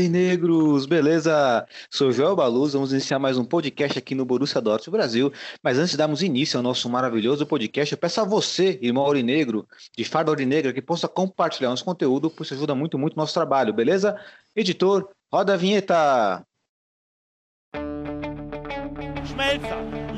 Aurinegros, beleza? Sou Joel Baluz, vamos iniciar mais um podcast aqui no Borussia Dortmund Brasil. Mas antes de darmos início ao nosso maravilhoso podcast, eu peço a você, irmão Aurinegro, de farda Aurinegra, que possa compartilhar nosso conteúdo, pois isso ajuda muito, muito o nosso trabalho, beleza? Editor, roda a vinheta! Schmelzer,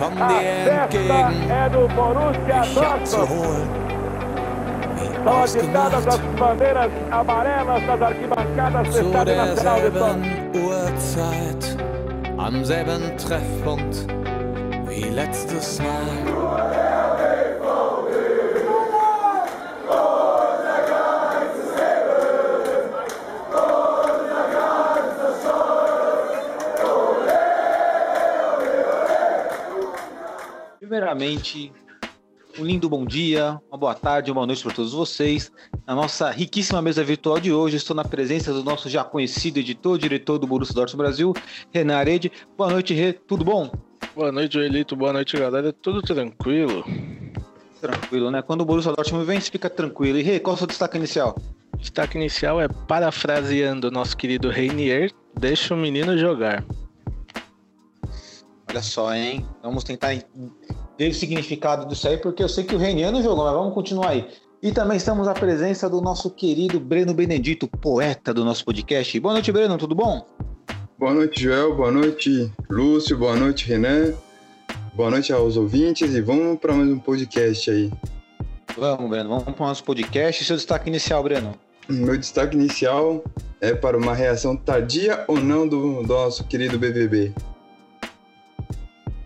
kommen dir entgegen. Ich hab zu holen. Ausgemacht. Zu derselben Uhrzeit, am selben Treffpunkt wie letztes Mal. Primeiramente, um lindo bom dia, uma boa tarde, uma boa noite para todos vocês. Na nossa riquíssima mesa virtual de hoje, estou na presença do nosso já conhecido editor, diretor do Borussia Dortmund Brasil, Renan Arede. Boa noite, Rê, tudo bom? Boa noite, Elito. Boa noite, galera. Tudo tranquilo? Tranquilo, né? Quando o Borussia Dortmund vence, fica tranquilo. E Rê, qual é o seu destaque inicial? Destaque inicial é parafraseando o nosso querido Reinier, deixa o menino jogar. Olha só, hein? Vamos tentar ver o significado disso aí, porque eu sei que o Reinier não jogou, mas vamos continuar aí. E também estamos à presença do nosso querido Breno Benedito, poeta do nosso podcast. Boa noite, Breno, tudo bom? Boa noite, Joel. Boa noite, Lúcio. Boa noite, Renan. Boa noite aos ouvintes e vamos para mais um podcast aí. Vamos, Breno, vamos para o nosso podcast. Seu destaque inicial, Breno. Meu destaque inicial é para uma reação tardia ou não do, do nosso querido BBB.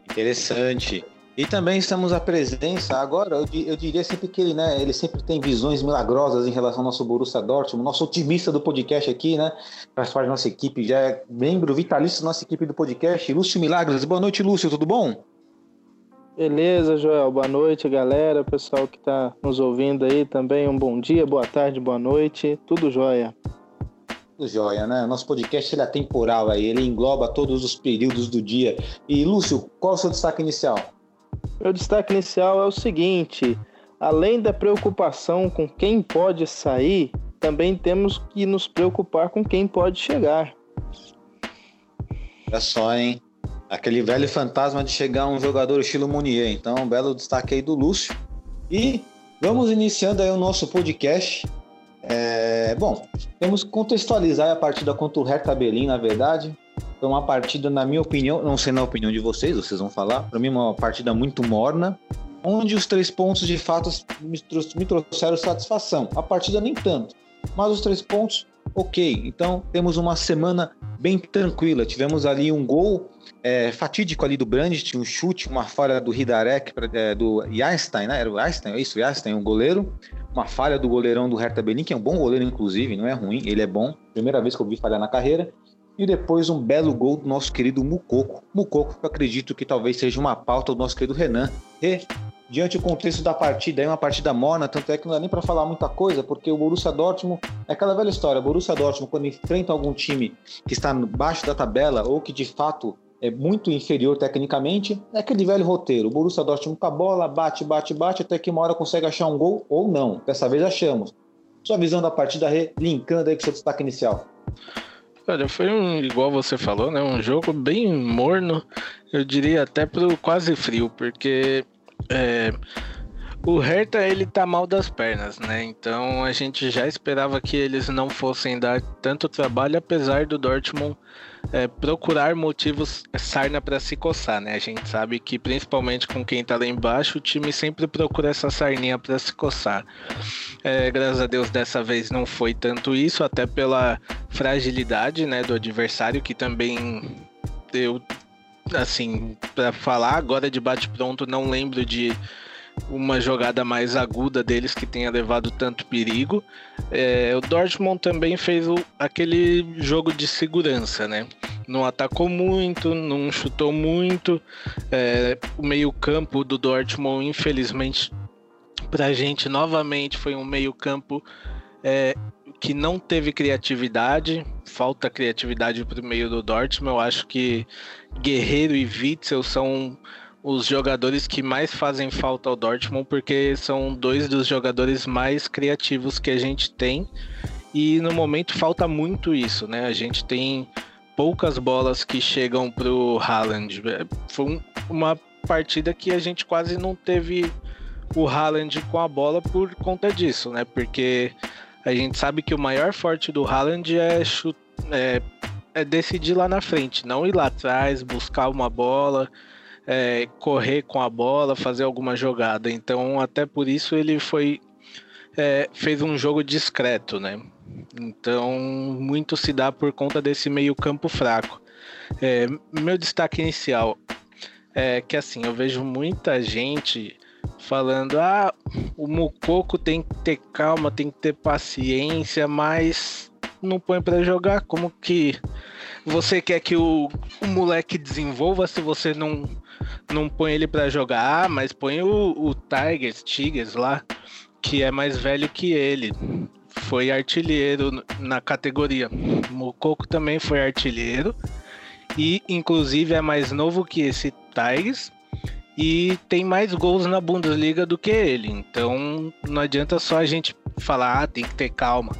Interessante. E também estamos à presença, agora, eu, eu diria sempre que ele, né, ele sempre tem visões milagrosas em relação ao nosso Borussia Dortmund, nosso otimista do podcast aqui, né, faz parte da nossa equipe, já é membro vitalício da nossa equipe do podcast, Lúcio Milagres. Boa noite, Lúcio, tudo bom? Beleza, Joel. Boa noite, galera. Pessoal que tá nos ouvindo aí também. Um bom dia, boa tarde, boa noite. Tudo jóia. Tudo jóia, né? Nosso podcast ele é temporal aí, ele engloba todos os períodos do dia. E, Lúcio, qual é o seu destaque inicial? Meu destaque inicial é o seguinte: além da preocupação com quem pode sair, também temos que nos preocupar com quem pode chegar. Olha só, hein? Aquele velho fantasma de chegar um jogador estilo Munier. Então, um belo destaque aí do Lúcio. E vamos iniciando aí o nosso podcast. É, bom, temos que contextualizar a partida contra o Hertha Berlim, na verdade. Foi uma partida, na minha opinião, não sei na opinião de vocês, vocês vão falar. Para mim, uma partida muito morna, onde os três pontos de fato me trou- me trouxeram satisfação. A partida nem tanto, mas os três pontos, ok. Então, temos uma semana bem tranquila. Tivemos ali um gol é, fatídico ali do Brandt, um chute, uma falha do Hidarek, é, do Einstein, né? Era o Einstein, é isso, Einstein, um goleiro. Uma falha do goleirão do Hertha Berlin, que é um bom goleiro, inclusive, não é ruim, ele é bom. Primeira vez que eu vi falhar na carreira. E depois um belo gol do nosso querido Mucoco. Mucoco, que eu acredito que talvez seja uma pauta do nosso querido Renan. E, diante do contexto da partida, é uma partida morna, tanto é que não dá nem para falar muita coisa, porque o Borussia Dortmund é aquela velha história. O Borussia Dortmund, quando enfrenta algum time que está baixo da tabela ou que de fato é muito inferior tecnicamente, é aquele velho roteiro. O Borussia Dortmund com a bola, bate, bate, bate, até que uma hora consegue achar um gol ou não. Dessa vez achamos. Sua visão da partida, Rê, linkando aí com seu destaque inicial. Olha, foi um, igual você falou, né? Um jogo bem morno, eu diria até pro quase frio, porque é, o Hertha ele tá mal das pernas, né? Então a gente já esperava que eles não fossem dar tanto trabalho, apesar do Dortmund é, procurar motivos sarna para se coçar, né? A gente sabe que principalmente com quem tá lá embaixo, o time sempre procura essa sarninha para se coçar. É, graças a Deus dessa vez não foi tanto isso, até pela fragilidade, né, do adversário que também eu assim, para falar agora de bate pronto, não lembro de uma jogada mais aguda deles que tenha levado tanto perigo. É, o Dortmund também fez o, aquele jogo de segurança, né? não atacou muito, não chutou muito. É, o meio-campo do Dortmund, infelizmente, pra gente novamente foi um meio-campo é, que não teve criatividade, falta criatividade pro meio do Dortmund. Eu acho que Guerreiro e Witzel são os jogadores que mais fazem falta ao Dortmund, porque são dois dos jogadores mais criativos que a gente tem. E no momento falta muito isso, né? A gente tem poucas bolas que chegam pro Haaland. Foi um, uma partida que a gente quase não teve o Haaland com a bola por conta disso, né? Porque a gente sabe que o maior forte do Haaland é, é, é decidir lá na frente, não ir lá atrás, buscar uma bola é, correr com a bola, fazer alguma jogada. Então, até por isso ele foi é, fez um jogo discreto, né? Então, muito se dá por conta desse meio campo fraco. É, meu destaque inicial é que assim, eu vejo muita gente falando: ah, o Mucoco tem que ter calma, tem que ter paciência, mas não põe para jogar. Como que você quer que o, o moleque desenvolva se você não não põe ele para jogar, mas põe o, o Tigers, Tigers lá, que é mais velho que ele. Foi artilheiro na categoria. Mococo também foi artilheiro. E inclusive é mais novo que esse Tigers. E tem mais gols na Bundesliga do que ele. Então não adianta só a gente falar, ah, tem que ter calma.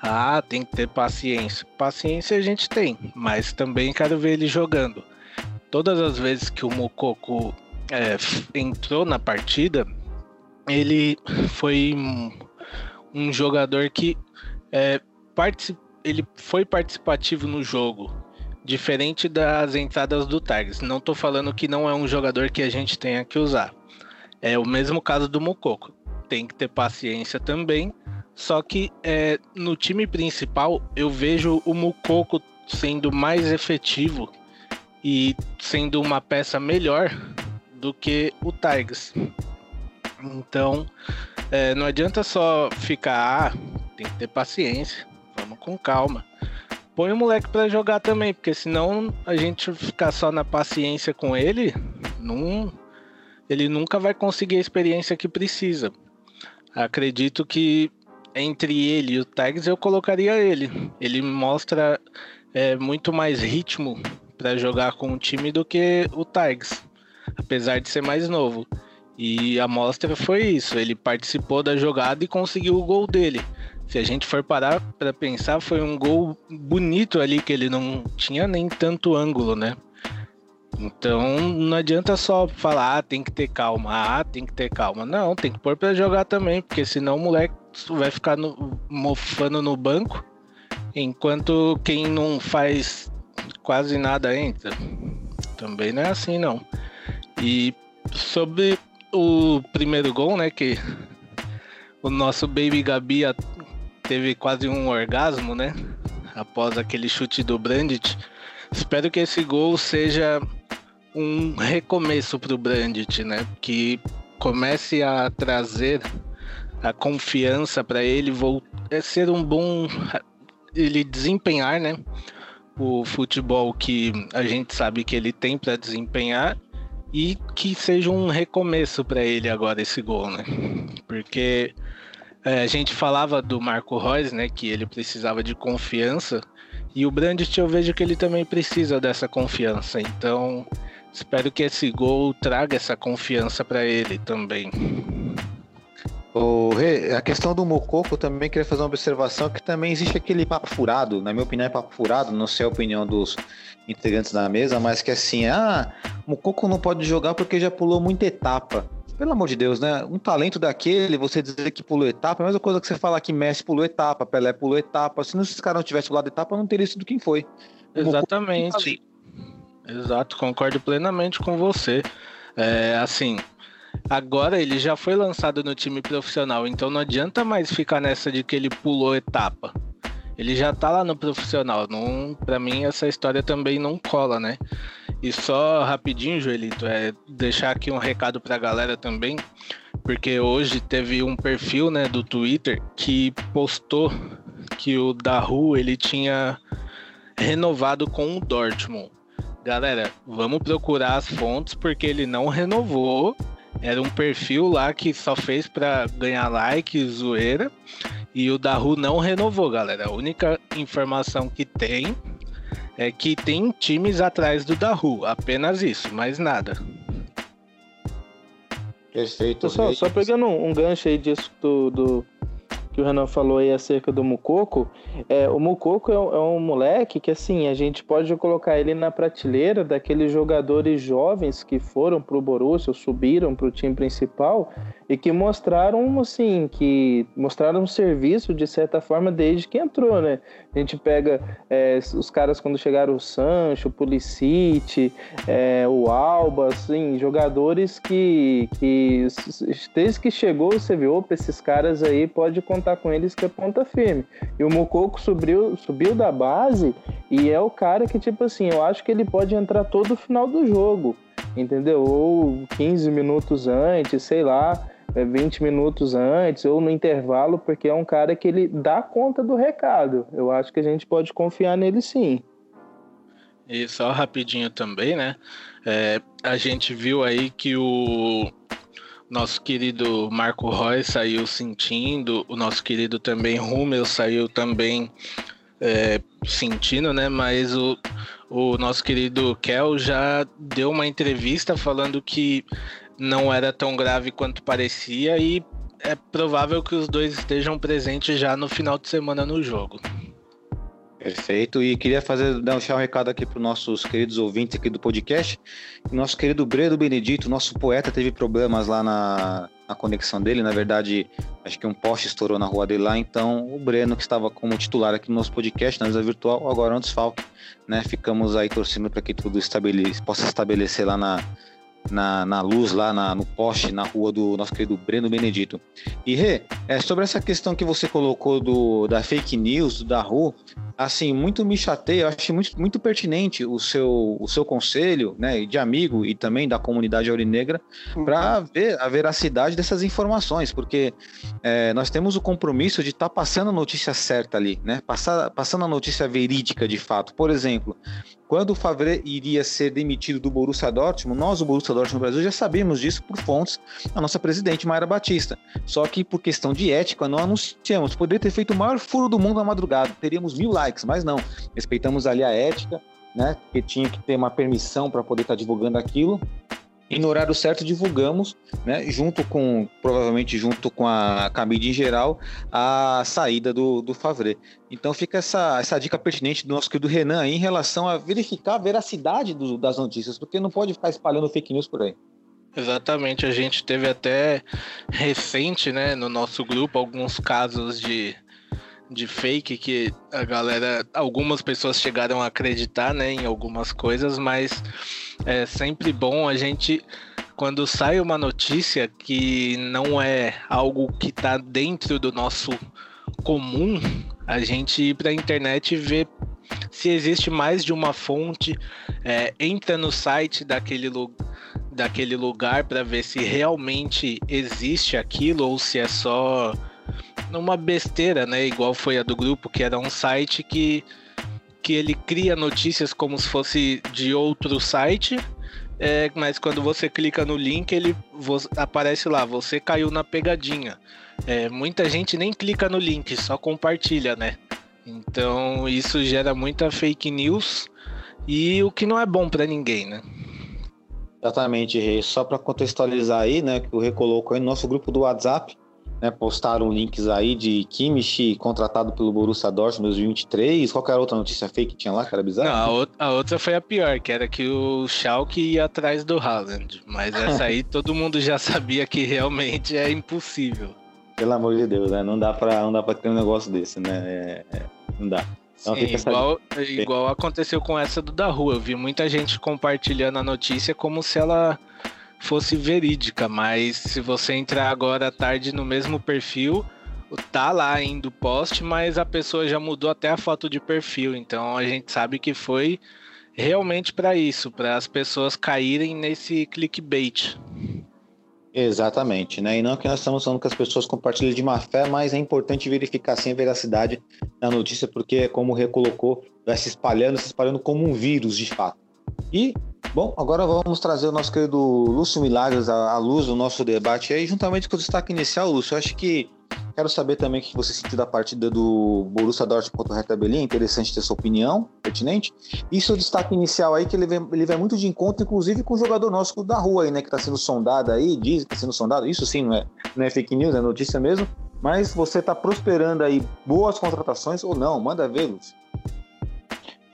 Ah, tem que ter paciência. Paciência a gente tem, mas também quero ver ele jogando todas as vezes que o Mokoko é, entrou na partida, ele foi um, um jogador que é, ele foi participativo no jogo, diferente das entradas do Tigers. Não estou falando que não é um jogador que a gente tenha que usar. É o mesmo caso do Mokoko. Tem que ter paciência também. Só que é, no time principal eu vejo o Mukoko sendo mais efetivo e sendo uma peça melhor do que o Tigers. Então, é, não adianta só ficar, ah, tem que ter paciência, vamos com calma. Põe o moleque para jogar também, porque senão a gente ficar só na paciência com ele, não, ele nunca vai conseguir a experiência que precisa. Acredito que entre ele e o Tags eu colocaria ele. Ele mostra é, muito mais ritmo para jogar com o time do que o Tigers, apesar de ser mais novo. E a mostra foi isso, ele participou da jogada e conseguiu o gol dele. Se a gente for parar para pensar, foi um gol bonito ali que ele não tinha nem tanto ângulo, né? Então não adianta só falar, ah, tem que ter calma, ah, tem que ter calma. Não, tem que pôr para jogar também, porque senão o moleque vai ficar no, mofando no banco, enquanto quem não faz quase nada entra. Também não é assim não. E sobre o primeiro gol, né, que o nosso Baby Gabi teve quase um orgasmo, né, após aquele chute do Brandit. Espero que esse gol seja um recomeço para o Brandit, né, que comece a trazer a confiança para ele voltar ser um bom ele desempenhar, né, o futebol que a gente sabe que ele tem para desempenhar e que seja um recomeço para ele agora esse gol, né? Porque é, a gente falava do Marco Reus, né, que ele precisava de confiança e o Brandt eu vejo que ele também precisa dessa confiança. Então, espero que esse gol traga essa confiança para ele também. O, a questão do Mococo também queria fazer uma observação que também existe aquele papo furado, na minha opinião é papo furado, não sei a opinião dos integrantes da mesa, mas que assim, ah, Mococo não pode jogar porque já pulou muita etapa. Pelo amor de Deus, né? Um talento daquele, você dizer que pulou etapa, é a mesma coisa que você falar que Messi pulou etapa, Pelé pulou etapa. Se esses caras não tivessem pulado etapa, não teria sido quem foi. Exatamente. Exato, concordo plenamente com você. É, assim, Agora ele já foi lançado no time profissional, então não adianta mais ficar nessa de que ele pulou etapa. Ele já tá lá no profissional. Não, para mim essa história também não cola, né? E só rapidinho, Joelito, é deixar aqui um recado pra galera também, porque hoje teve um perfil, né, do Twitter que postou que o Daru ele tinha renovado com o Dortmund. Galera, vamos procurar as fontes porque ele não renovou. Era um perfil lá que só fez para ganhar like, zoeira. E o Daru não renovou, galera. A única informação que tem é que tem times atrás do Daru. Apenas isso, mais nada. Perfeito. Só, só pegando um, um gancho aí disso do, do, que o Renan falou aí acerca do Mucoco, é, o Mucoco é, é, um moleque que, assim, a gente pode colocar ele na prateleira daqueles jogadores jovens que foram pro Borussia, subiram pro time principal e que mostraram, assim, que mostraram um serviço, de certa forma, desde que entrou, né? A gente pega é, os caras quando chegaram o Sancho, o Pulisic, é, o Alba, assim, jogadores que, que desde que chegou você viu, opa, esses caras aí pode contar com eles que é ponta firme. E o Mococo subiu, subiu da base e é o cara que, tipo assim, eu acho que ele pode entrar todo o final do jogo, entendeu? Ou 15 minutos antes, sei lá, 20 é, minutos antes, ou no intervalo, porque é um cara que ele dá conta do recado. Eu acho que a gente pode confiar nele sim. E só rapidinho também, né? É, a gente viu aí que o nosso querido Marco Roy saiu sentindo, o nosso querido também Rummel saiu também é, sentindo, né? Mas o, o nosso querido Kel já deu uma entrevista falando que não era tão grave quanto parecia e é provável que os dois estejam presentes já no final de semana no jogo. Perfeito. E queria fazer deixar um recado aqui para os nossos queridos ouvintes aqui do podcast. Nosso querido Breno Benedito, nosso poeta, teve problemas lá na, na conexão dele. Na verdade, acho que um poste estourou na rua dele lá. Então, o Breno, que estava como titular aqui no nosso podcast, na mesa virtual, agora é um desfalque. Né? Ficamos aí torcendo para que tudo estabele possa estabelecer lá na, na, na luz, lá na, no poste, na rua do nosso querido Breno Benedito. E Rê, é, sobre essa questão que você colocou do, da fake news, da rua, assim, muito me chateia, eu acho muito, muito pertinente o seu, o seu conselho, né, de amigo e também da comunidade aurinegra, uhum. para ver a veracidade dessas informações, porque é, nós temos o compromisso de estar tá passando a notícia certa ali, né, Passar, passando a notícia verídica de fato. Por exemplo, quando o Favre iria ser demitido do Borussia Dortmund, nós, o Borussia Dortmund no Brasil, já sabíamos disso por fontes da nossa presidente, Mayra Batista. Só que por questão de ética, não anunciamos. Poderia ter feito o maior furo do mundo na madrugada, teríamos mil likes, mas não. Respeitamos ali a ética, né? Porque tinha que ter uma permissão para poder estar tá divulgando aquilo e no horário certo divulgamos, né, junto com, provavelmente junto com a Camide em geral, a saída do, do Favre. Então fica essa, essa dica pertinente do nosso querido Renan aí, em relação a verificar a veracidade do, das notícias, porque não pode ficar espalhando fake news por aí. Exatamente, a gente teve até recente, né, no nosso grupo, alguns casos de, de fake que a galera, algumas pessoas chegaram a acreditar, né, em algumas coisas, mas é sempre bom a gente quando sai uma notícia que não é algo que está dentro do nosso comum, a gente ir para a internet e ver se existe mais de uma fonte, é, entra no site daquele, daquele lugar para ver se realmente existe aquilo ou se é só uma besteira, né? Igual foi a do grupo, que era um site que, que ele cria notícias como se fosse de outro site. É, mas quando você clica no link, ele aparece lá, você caiu na pegadinha. É, muita gente nem clica no link, só compartilha, né? Então isso gera muita fake news e o que não é bom para ninguém, né? Exatamente, Rei. Só para contextualizar aí, né, que o Rei colocou aí no nosso grupo do WhatsApp, né, postaram links aí de Kimmich contratado pelo Borussia Dortmund 2023. Qual era a outra notícia fake que tinha lá, que era bizarro? Não, a, outra, foi a pior, que era que o Schalke ia atrás do Haaland. Mas essa aí todo mundo já sabia que realmente é impossível. Pelo amor de Deus, né? Não dá pra, não dá pra ter um negócio desse, né? É, é, não dá. Então, Sim, igual, igual aconteceu com essa do da rua. Eu vi muita gente compartilhando a notícia como se ela fosse verídica, mas se você entrar agora à tarde no mesmo perfil, tá lá ainda o post, mas a pessoa já mudou até a foto de perfil, então a gente sabe que foi realmente para isso, para as pessoas caírem nesse clickbait. Exatamente, né? E não que nós estamos falando que as pessoas compartilhem de má fé, mas é importante verificar sim a veracidade da notícia, porque, como recolocou, vai se espalhando, se espalhando como um vírus, de fato. E, bom, agora vamos trazer o nosso querido Lúcio Milagres à luz do nosso debate aí, juntamente com o destaque inicial, Lúcio. Eu acho que quero saber também o que você sentiu da partida do Borussia Dortmund contra o Hertha Berlim. Interessante ter sua opinião, pertinente. E seu destaque inicial aí, que ele vem, ele vem muito de encontro, inclusive com o jogador nosso da rua aí, né, que está sendo sondado aí, diz que está sendo sondado. Isso sim, não é, não é fake news, é notícia mesmo. Mas você está prosperando aí boas contratações ou não? Manda ver, Lúcio.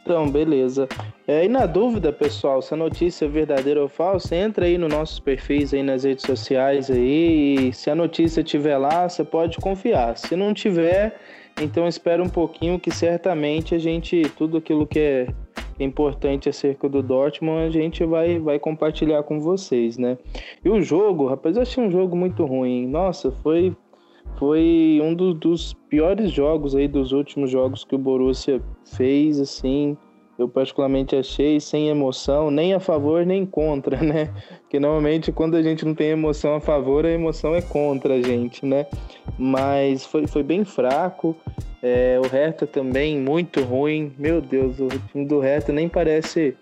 Então, beleza. É, e na dúvida, pessoal, se a notícia é verdadeira ou falsa, entra aí nos nossos perfis aí nas redes sociais aí. E se a notícia tiver lá, você pode confiar. Se não tiver, então espera um pouquinho que certamente a gente, tudo aquilo que é importante acerca do Dortmund, a gente vai, vai compartilhar com vocês, né? E o jogo, rapaz, eu achei um jogo muito ruim. Nossa, foi foi um do- dos piores jogos aí dos últimos jogos que o Borussia fez, assim. Eu particularmente achei sem emoção, nem a favor nem contra, né? Porque normalmente quando a gente não tem emoção a favor, a emoção é contra a gente, né? Mas foi, foi bem fraco. É, o Hertha também muito ruim. Meu Deus, o time do Hertha nem parece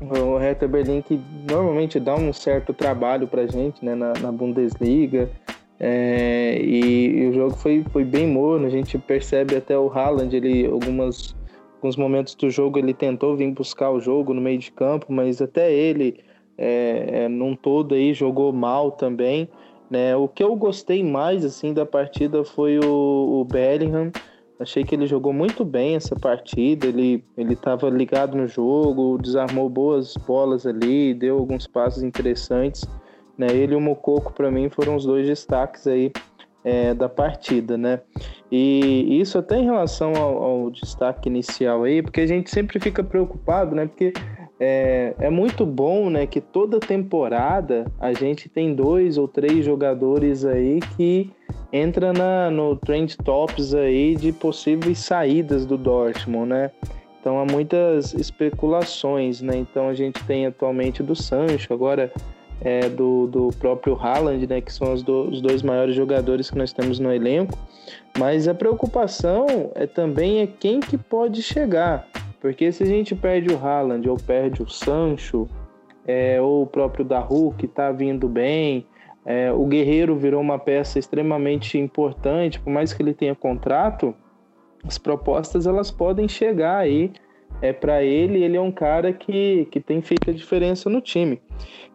o Hertha Berlim que normalmente dá um certo trabalho pra gente, né? Na, na Bundesliga. É, e, e o jogo foi, foi bem morno, a gente percebe até o Haaland, ele, algumas, alguns momentos do jogo ele tentou vir buscar o jogo no meio de campo, mas até ele, é, é, num todo aí, jogou mal também. Né? O que eu gostei mais assim da partida foi o, o Bellingham, achei que ele jogou muito bem essa partida, ele ele estava ligado no jogo, desarmou boas bolas ali, deu alguns passos interessantes né? Ele e o Mococo, para mim, foram os dois destaques aí é, da partida, né? E isso até em relação ao, ao destaque inicial aí, porque a gente sempre fica preocupado, né? Porque é, é muito bom, né? Que toda temporada a gente tem dois ou três jogadores aí que entra na, no trend tops aí de possíveis saídas do Dortmund, né? Então há muitas especulações, né? Então a gente tem atualmente do Sancho, agora é, do, do próprio Haaland, né, que são os, do, os dois maiores jogadores que nós temos no elenco. Mas a preocupação é também é quem que pode chegar, porque se a gente perde o Haaland ou perde o Sancho, é, ou o próprio Daru que está vindo bem, é, o Guerreiro virou uma peça extremamente importante, por mais que ele tenha contrato, as propostas elas podem chegar aí é para ele, ele é um cara que, que tem feito a diferença no time.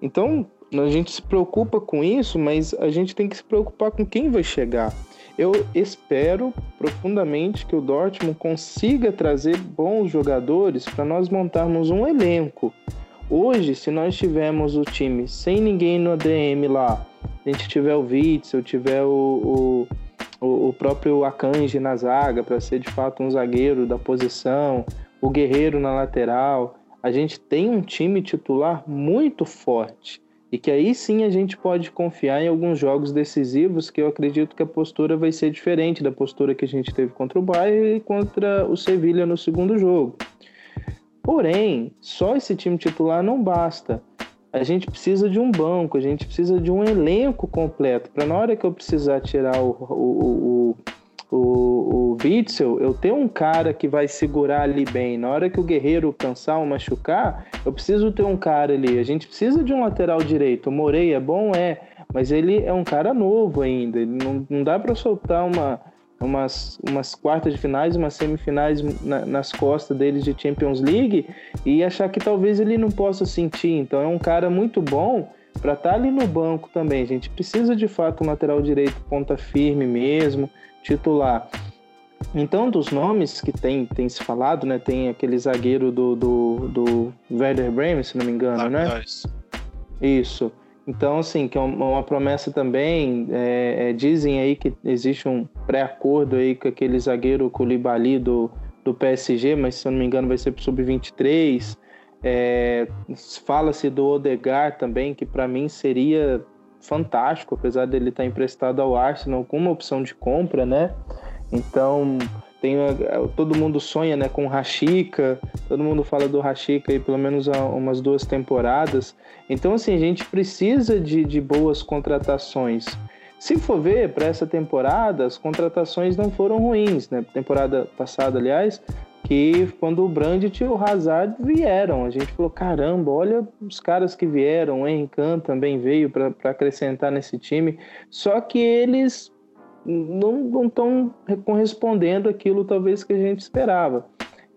Então, a gente se preocupa com isso, mas a gente tem que se preocupar com quem vai chegar. Eu espero profundamente que o Dortmund consiga trazer bons jogadores para nós montarmos um elenco. Hoje, se nós tivermos o time sem ninguém no ADM lá, a gente tiver o Witzel, tiver o, o, o próprio Akanji na zaga para ser de fato um zagueiro da posição, o Guerreiro na lateral. A gente tem um time titular muito forte e que aí sim a gente pode confiar em alguns jogos decisivos que eu acredito que a postura vai ser diferente da postura que a gente teve contra o Bayern e contra o Sevilha no segundo jogo. Porém, só esse time titular não basta. A gente precisa de um banco, a gente precisa de um elenco completo para na hora que eu precisar tirar o, o, o o, o Witzel, eu tenho um cara que vai segurar ali bem. Na hora que o Guerreiro cansar ou machucar, eu preciso ter um cara ali. A gente precisa de um lateral direito. O Morei é bom? É. Mas ele é um cara novo ainda. Ele não, não dá para soltar uma, umas, umas quartas de finais, umas semifinais na, nas costas deles de Champions League e achar que talvez ele não possa sentir. Então é um cara muito bom para estar tá ali no banco também. A gente precisa de fato um lateral direito ponta firme mesmo titular. Então, dos nomes que tem, tem se falado, né? Tem aquele zagueiro do, do, do Werder Bremen, se não me engano, né? Isso. Então, assim, que é uma, promessa também. É, é, dizem aí que existe um pré-acordo aí com aquele zagueiro Koulibaly do, do PSG, mas se eu não me engano vai ser para sub-23. É, Fala-se do Odegar também, que para mim seria fantástico, apesar dele estar emprestado ao Arsenal com uma opção de compra, né? Então, Tem, a- todo mundo sonha né, com Rashica, todo mundo fala do Rashica pelo menos há umas duas temporadas. Então, assim, a gente precisa de, de boas contratações. Se for ver, para essa temporada, as contratações não foram ruins, né? Temporada passada, aliás, que quando o Brandt e o Hazard vieram, a gente falou, caramba, olha os caras que vieram, o Henrique também veio para acrescentar nesse time, só que eles não estão correspondendo aquilo talvez que a gente esperava.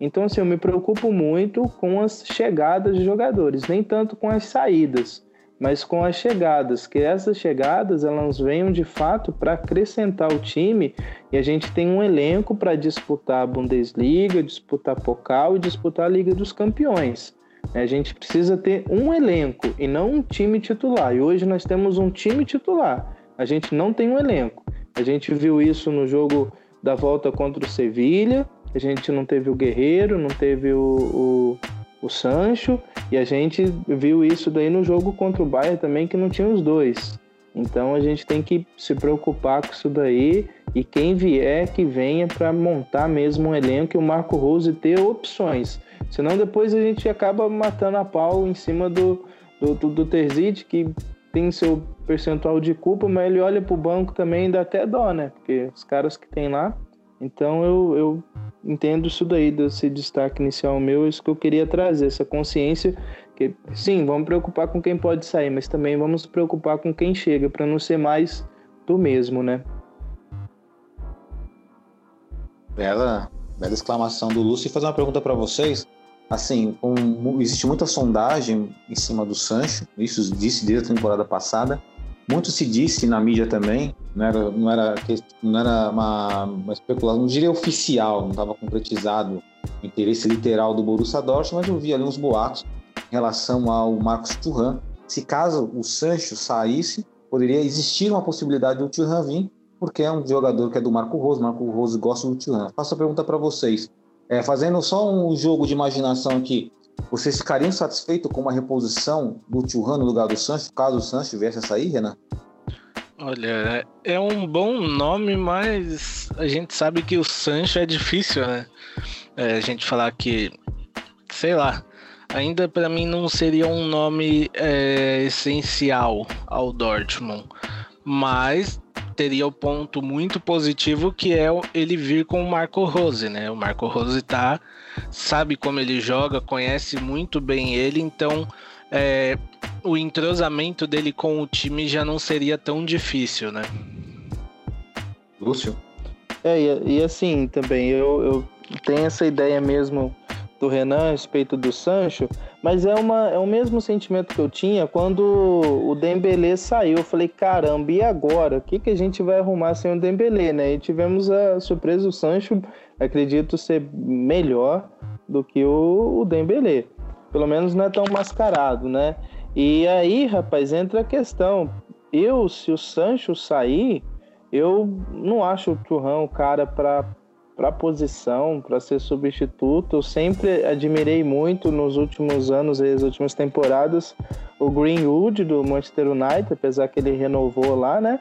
Então, assim, eu me preocupo muito com as chegadas de jogadores, nem tanto com as saídas, mas com as chegadas, que essas chegadas elas venham de fato para acrescentar o time e a gente tem um elenco para disputar a Bundesliga, disputar Pokal e disputar a Liga dos Campeões. A gente precisa ter um elenco e não um time titular. E hoje nós temos um time titular. A gente não tem um elenco. A gente viu isso no jogo da volta contra o Sevilha. A gente não teve o Guerreiro, não teve o, o, o Sancho. E a gente viu isso daí no jogo contra o Bayern também, que não tinha os dois. Então a gente tem que se preocupar com isso daí. E quem vier, que venha para montar mesmo um elenco e o Marco Rose ter opções. Senão depois a gente acaba matando a pau em cima do, do, do, do que tem seu percentual de culpa, mas ele olha pro banco também e dá até dó, né? Porque os caras que tem lá. Então eu, eu entendo isso daí, desse destaque inicial meu, isso que eu queria trazer, essa consciência que sim, vamos preocupar com quem pode sair, mas também vamos preocupar com quem chega, para não ser mais do mesmo, né? Bela, bela exclamação do Lúcio. E fazer uma pergunta para vocês. Assim, um, existe muita sondagem em cima do Sancho, isso disse desde a temporada passada. Muito se disse na mídia também, não era, não era, não era uma, uma especulação, não diria oficial, não estava concretizado o interesse literal do Borussia Dortmund, mas eu vi ali uns boatos em relação ao Marcos Thuram. Se caso o Sancho saísse, poderia existir uma possibilidade do Thuram vir, porque é um jogador que é do Marco Rose, Marco Rose gosta do Thuram. Faço a pergunta para vocês. É, fazendo só um jogo de imaginação aqui, vocês ficariam satisfeitos com uma reposição do Thuram no lugar do Sancho, caso o Sancho viesse a sair, Renan? Olha, é um bom nome, mas a gente sabe que o Sancho é difícil, né? É, a gente falar que, sei lá, ainda para mim não seria um nome é, essencial ao Dortmund, mas teria o ponto muito positivo que é ele vir com o Marco Rose, né? O Marco Rose tá sabe como ele joga, conhece muito bem ele, então é, o entrosamento dele com o time já não seria tão difícil, né? Lúcio? É, e, e assim também, eu, eu tenho essa ideia mesmo do Renan a respeito do Sancho, mas é, uma, é o mesmo sentimento que eu tinha quando o Dembélé saiu. Eu falei, caramba, e agora? O que, que a gente vai arrumar sem o Dembélé, né? E tivemos a surpresa, o Sancho, acredito ser melhor do que o, o. Pelo menos não é tão mascarado, né? E aí, rapaz, entra a questão. Eu, se o Sancho sair, eu não acho o Turrão o cara para para posição, para ser substituto. Eu sempre admirei muito nos últimos anos, as últimas temporadas, o Greenwood do Manchester United, apesar que ele renovou lá, né?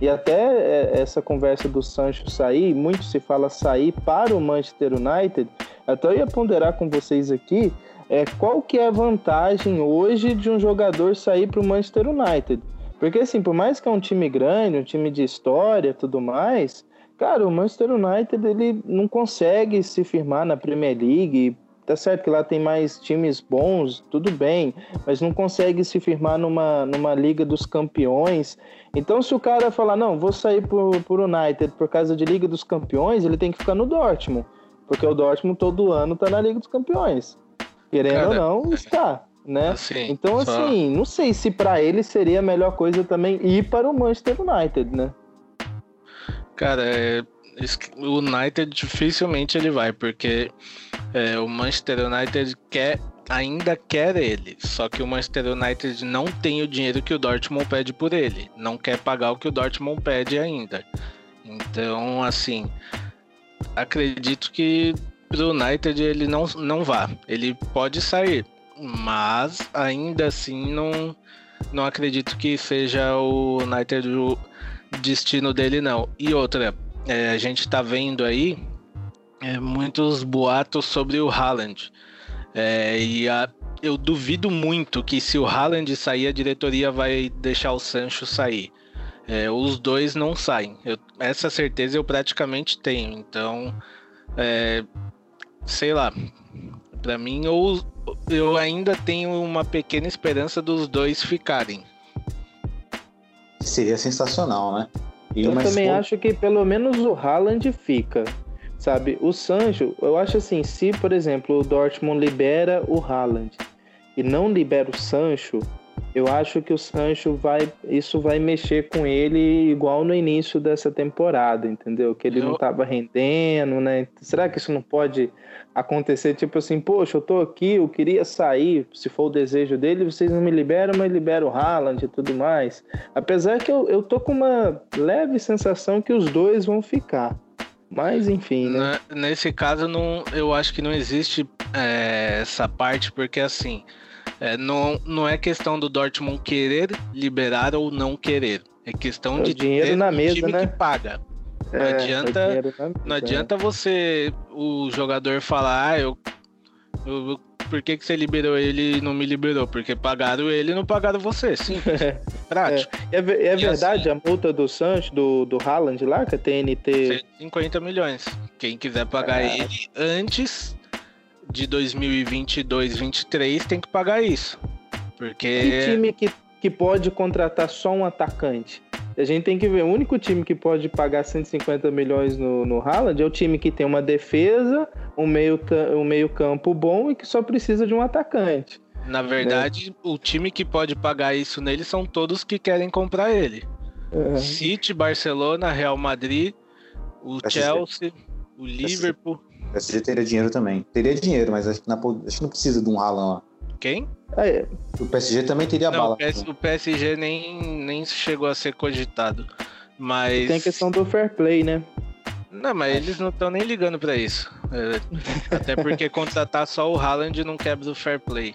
E até essa conversa do Sancho sair, muito se fala sair para o Manchester United. Até eu ia ponderar com vocês aqui é, qual que é a vantagem hoje de um jogador sair para o Manchester United. Porque assim, por mais que é um time grande, um time de história tudo mais, Cara, o Manchester United ele não consegue se firmar na Premier League. Tá certo que lá tem mais times bons, tudo bem, mas não consegue se firmar numa, numa Liga dos Campeões. Então, se o cara falar, não, vou sair por, por United por causa de Liga dos Campeões, ele tem que ficar no Dortmund, porque o Dortmund todo ano tá na Liga dos Campeões. Querendo cara, ou não, está. Né? Assim, então, só... assim, não sei se para ele seria a melhor coisa também ir para o Manchester United, né? Cara, é, o United dificilmente ele vai, porque é, o Manchester United quer, ainda quer ele, só que o Manchester United não tem o dinheiro que o Dortmund pede por ele, não quer pagar o que o Dortmund pede ainda. Então, assim, acredito que pro United ele não, não vá. Ele pode sair, mas ainda assim não, não acredito que seja o United o destino dele, não. E outra, é, a gente tá vendo aí é, muitos boatos sobre o Haaland. É, e a- eu duvido muito que se o Haaland sair, a diretoria vai deixar o Sancho sair. É, os dois não saem. Eu- essa certeza eu praticamente tenho. Então, é, sei lá. Pra mim, ou, eu ainda tenho uma pequena esperança dos dois ficarem. Seria sensacional, né? E Eu também acho que pelo menos o Haaland fica. Sabe, o Sancho, eu acho assim, se por exemplo o Dortmund libera o Haaland e não libera o Sancho, eu acho que o Sancho vai, isso vai mexer com ele igual no início dessa temporada, entendeu? Que ele Eu- não tava rendendo, né? Será que isso não pode acontecer tipo assim, poxa, eu tô aqui, eu queria sair, se for o desejo dele, vocês não me liberam, mas liberam o Haaland e tudo mais. Apesar que eu, eu tô com uma leve sensação que os dois vão ficar. Mas enfim, né? Nesse caso, não, eu acho que não existe é, essa parte, porque assim, é, não, não é questão do Dortmund querer liberar ou não querer. É questão É de dinheiro na um mesa, time né? que paga. Não É, adianta- mesa, Não é. adianta você, o jogador, falar, ah, eu, eu- por que, que você liberou ele e não me liberou? Porque pagaram ele e não pagaram você. Simples, prático. É, ve- é E verdade assim- a multa do Sancho, do, do Haaland lá, que a TNT. 150 milhões. Quem quiser pagar Caraca. ele antes de 2022, 23 tem que pagar isso. Porque Que time que, que pode contratar só um atacante? A gente tem que ver, o único time que pode pagar 150 milhões no, no Haaland é o time que tem uma defesa, um meio, um meio campo bom e que só precisa de um atacante. na verdade o time que pode pagar isso nele são todos que querem comprar ele. É. City, Barcelona, Real Madrid, o PSG. Chelsea, o Liverpool. O PSG teria dinheiro também. Teria dinheiro, mas acho que, na- acho que não precisa de um Haaland lá. Quem? É, O PSG também teria Não, bala. o, PS o PSG nem, nem chegou a ser cogitado. Mas. tem a questão do fair play, né? Não, mas eles não estão nem ligando pra isso. É, até porque contratar só o Haaland não quebra o fair play.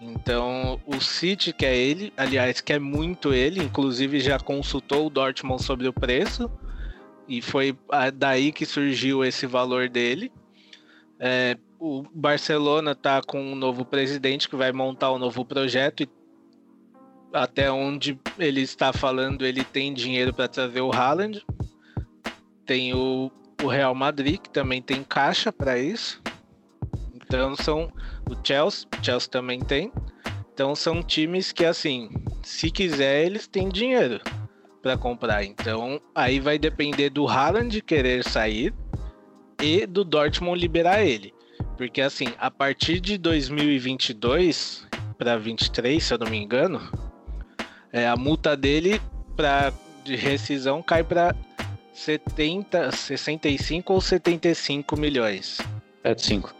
Então, o City quer ele, aliás, quer muito ele, inclusive já consultou o Dortmund sobre o preço, e foi ah, daí que surgiu esse valor dele. É, o Barcelona tá com um novo presidente que vai montar um novo projeto, e até onde ele está falando, ele tem dinheiro para trazer o Haaland. Tem o, o Real Madrid, que também tem caixa para isso. Então são o Chelsea, Chelsea também tem. Então são times que assim, se quiser eles têm dinheiro para comprar. Então aí vai depender do Haaland querer sair e do Dortmund liberar ele. Porque assim, a partir de 2022 para 23, se eu não me engano, é, a multa dele pra, de rescisão cai para 70, 65 ou 75 milhões. 7-5.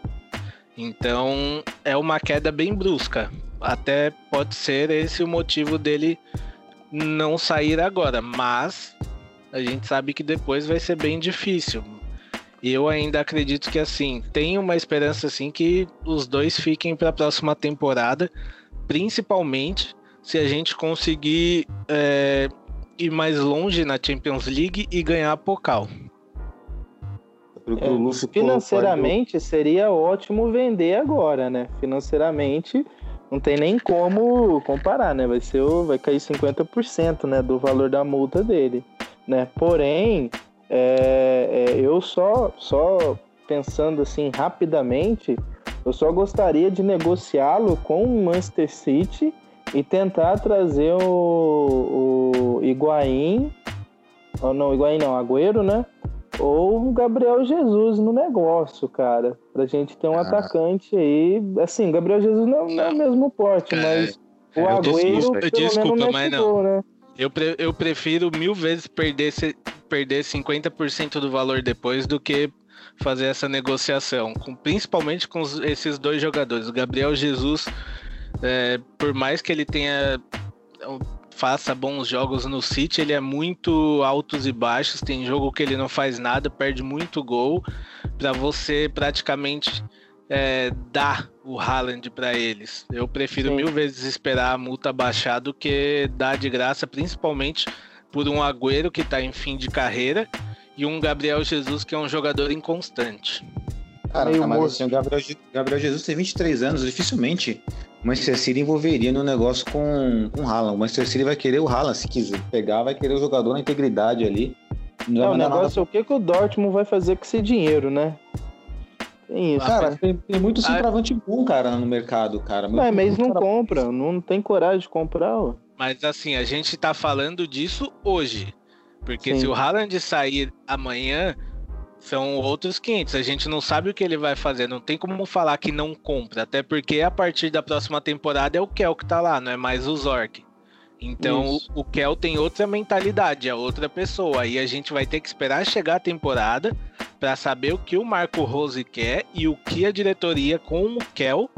Então é uma queda bem brusca. Até pode ser esse o motivo dele não sair agora, mas a gente sabe que depois vai ser bem difícil. E eu ainda acredito que assim, tem uma esperança assim que os dois fiquem para a próxima temporada, principalmente se a gente conseguir é, ir mais longe na Champions League e ganhar a Pokal. Que É, Financeiramente seria ótimo vender agora, né? Financeiramente não tem nem como comparar, né? Vai ser vai cair 50%, né, do valor da multa dele, né? Porém, é, é, eu só só pensando assim rapidamente, eu só gostaria de negociá-lo com o Manchester City e tentar trazer o, o Higuaín, ou não, Higuaín não, Agüero, né? Ou o Gabriel Jesus no negócio, cara. Pra gente ter um Ah. atacante aí. Assim, o Gabriel Jesus não, não é o mesmo porte, É, mas o eu Agüero, desculpa, desculpa, mas gol, né? Eu, pre- eu prefiro mil vezes perder, se- perder 50% do valor depois do que fazer essa negociação, com, principalmente com os- esses dois jogadores. O Gabriel Jesus, é, por mais que ele tenha faça bons jogos no City, ele é muito altos e baixos. Tem jogo que ele não faz nada, perde muito gol. Para você praticamente é, dar o Haaland para eles. Eu prefiro Sim. mil vezes esperar a multa baixar do que dar de graça, principalmente por um Agüero que está em fim de carreira e um Gabriel Jesus que é um jogador inconstante. Cara, Meio mas assim, o Gabriel, Gabriel Jesus tem 23 anos, dificilmente Manchester City envolveria no negócio com, com o Haaland. O Manchester City vai querer o Haaland, se quiser pegar, vai querer o jogador na integridade ali. Não É, vai o mandar nada negócio é o que, que o Dortmund vai fazer com esse dinheiro, né? Tem isso. Cara, tem, tem muito Ah, centroavante bom, cara, no mercado, cara. Mas, mas não cara- compra, não tem coragem de comprar, ó. Mas assim, a gente tá falando disso hoje. Porque Sim. se o Haaland sair amanhã, são outros 500. A gente não sabe o que ele vai fazer. Não tem como falar que não compra. Até porque a partir da próxima temporada é o Kel que tá lá, não é mais o Zork. Então Isso. o, Kel tem outra mentalidade, é outra pessoa. Aí a gente vai ter que esperar chegar a temporada para saber o que o Marco Rose quer e o que a diretoria com o Kel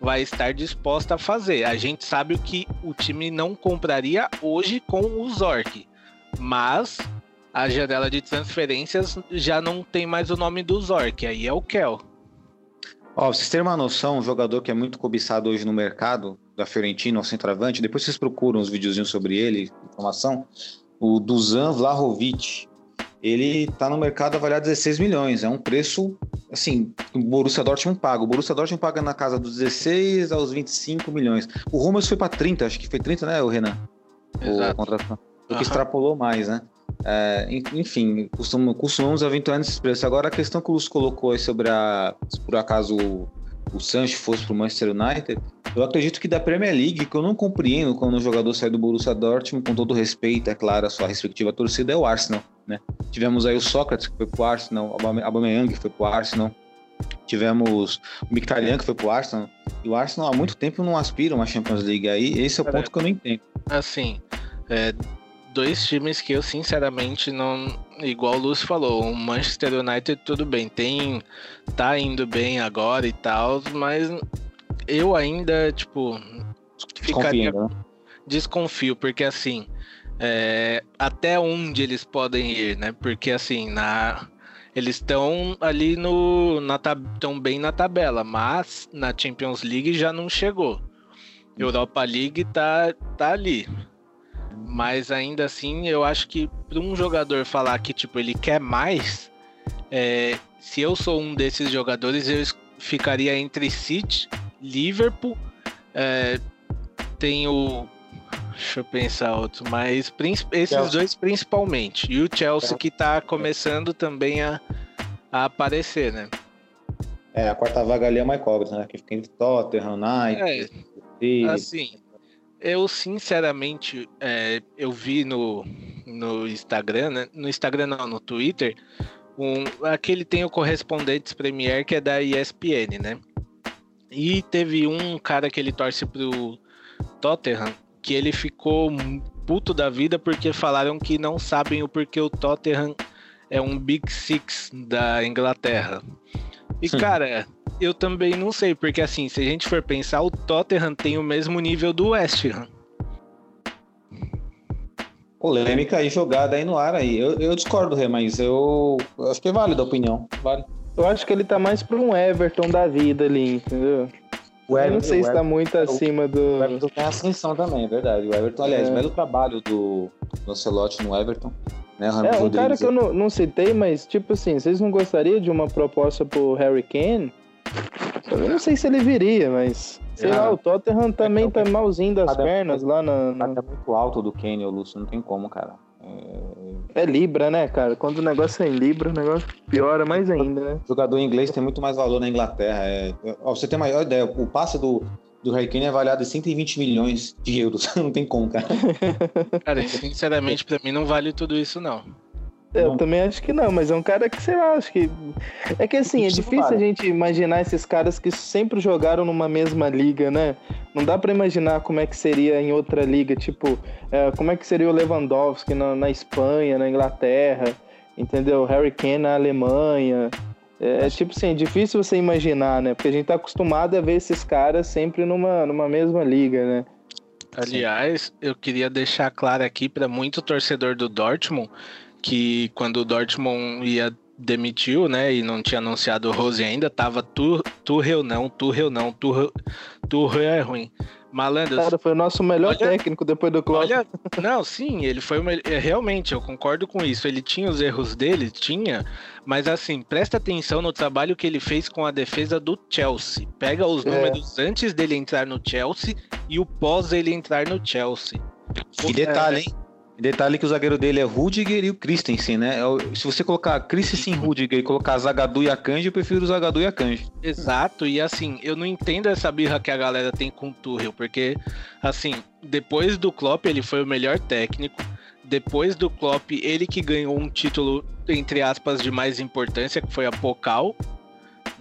vai estar disposta a fazer. A gente sabe o que o time não compraria hoje com o Zork, mas a janela de transferências já não tem mais o nome do Zork, aí é o Kel. Ó, pra vocês terem uma noção, um jogador que é muito cobiçado hoje no mercado, da Fiorentina, ao centroavante, depois vocês procuram os videozinhos sobre ele, informação, o Dusan Vlahovic, ele tá no mercado avaliado 16 milhões, é um preço, assim, que o Borussia Dortmund paga. O Borussia Dortmund paga na casa dos 16 aos 25 milhões. O Roma foi para 30, acho que foi 30, né, o Renan? O Exato. contratação. Porque Aham. extrapolou mais, né? É, en- enfim, costum, costumamos aventurar nesse preço. Agora, a questão que o Lúcio colocou aí sobre a. Se por acaso o, o Sancho fosse pro Manchester United, eu acredito que da Premier League, que eu não compreendo quando um jogador sai do Borussia Dortmund, com todo respeito, é claro, a sua respectiva torcida, é o Arsenal, né? Tivemos aí o Sócrates, que foi pro Arsenal, o Aubame- Aubameyang, que foi pro Arsenal. Tivemos o Mkhitaryan, que foi pro Arsenal. E o Arsenal há muito tempo não aspira uma Champions League aí. Esse é o Cara, ponto que eu não entendo. Assim, é, dois times que eu sinceramente não. Igual o Lúcio falou, o Manchester United tudo bem, tem. tá indo bem agora e tal, mas eu ainda, tipo, ficaria Desconfia, né? desconfio, porque assim, é, até onde eles podem ir, né? Porque assim, na, eles estão ali no. estão bem na tabela, mas na Champions League já não chegou. Europa League tá, tá ali. Mas ainda assim, eu acho que para um jogador falar que tipo, ele quer mais, é, se eu sou um desses jogadores, eu ficaria entre City, Liverpool, é, tem o. Deixa eu pensar outro, mas esses Chelsea. dois principalmente. E o Chelsea que tá começando também a, a aparecer, né? É, a quarta vaga ali é mais cobre, né? Que fica entre Tottenham, United, É, City. Assim, eu sinceramente, é, eu vi no, no Instagram, né? no Instagram não, no Twitter, um, aquele tem o Correspondentes Premier que é da ESPN, né? E teve um cara que ele torce pro Tottenham que ele ficou puto da vida porque falaram que não sabem o porquê o Tottenham é um Big Six da Inglaterra. E Sim. cara, eu também não sei, porque assim, se a gente for pensar, o Tottenham tem o mesmo nível do West Ham. Polêmica aí jogada aí no ar aí. Eu, eu discordo, Rê, mas eu, eu acho que é válida a opinião. Vale. Eu acho que ele tá mais pra um Everton da vida ali, entendeu? O eu não sei o se tá muito acima do. O Everton tem ascensão também, é verdade. O Everton, aliás, É. belo trabalho do, do Ancelotti no Everton. Né, o Ramos É, um Rodrigues. cara que eu não, não citei, mas tipo assim, vocês não gostariam de uma proposta pro Harry Kane? Eu não sei se ele viria, mas. Sei É. lá, o Tottenham também tá malzinho das Cada- pernas lá na. O na- cara é muito alto do Kenny, o Lúcio, não tem como, cara. É, É Libra, né, cara? Quando o negócio é em Libra, o negócio piora mais ainda, né? jogador inglês tem muito mais valor na Inglaterra. É, ó, você tem a maior ideia, o passe do, do Harry Kane é avaliado em 120 milhões de euros. não tem como, cara. Cara, sinceramente, pra mim não vale tudo isso, não. Eu Não. também acho que não, mas é um cara que, sei lá, acho que. É que assim, é difícil a gente imaginar esses caras que sempre jogaram numa mesma liga, né? Não dá pra imaginar como é que seria em outra liga, tipo, é, como é que seria o Lewandowski na, na Espanha, na Inglaterra, entendeu? Harry Kane na Alemanha. É, é tipo assim, é difícil você imaginar, né? Porque a gente tá acostumado a ver esses caras sempre numa, numa mesma liga, né? Aliás, eu queria deixar claro aqui pra muito torcedor do Dortmund que quando o Dortmund ia demitiu, né? E não tinha anunciado o Rose ainda. Tava tu, Tuchel não, Tuchel não, Tuchel, Tuchel é ruim. Malandro, Cara, foi o nosso melhor Olha- técnico depois do Klopp. Olha, não, sim, ele foi o melhor. Realmente, eu concordo com isso. Ele tinha os erros dele, tinha, mas assim, presta atenção no trabalho que ele fez com a defesa do Chelsea. Pega os É. números antes dele entrar no Chelsea e o pós ele entrar no Chelsea. E detalhe, hein? Detalhe que o zagueiro dele é Rudiger e o Christensen, né? É Se você colocar Christensen Rudiger e colocar Zagadu e Akanji, eu prefiro o Zagadu e Akanji. Exato, e assim, eu não entendo essa birra que a galera tem com o Tuchel, porque, assim, depois do Klopp ele foi o melhor técnico, depois do Klopp ele que ganhou um título, entre aspas, de mais importância, que foi a Pokal.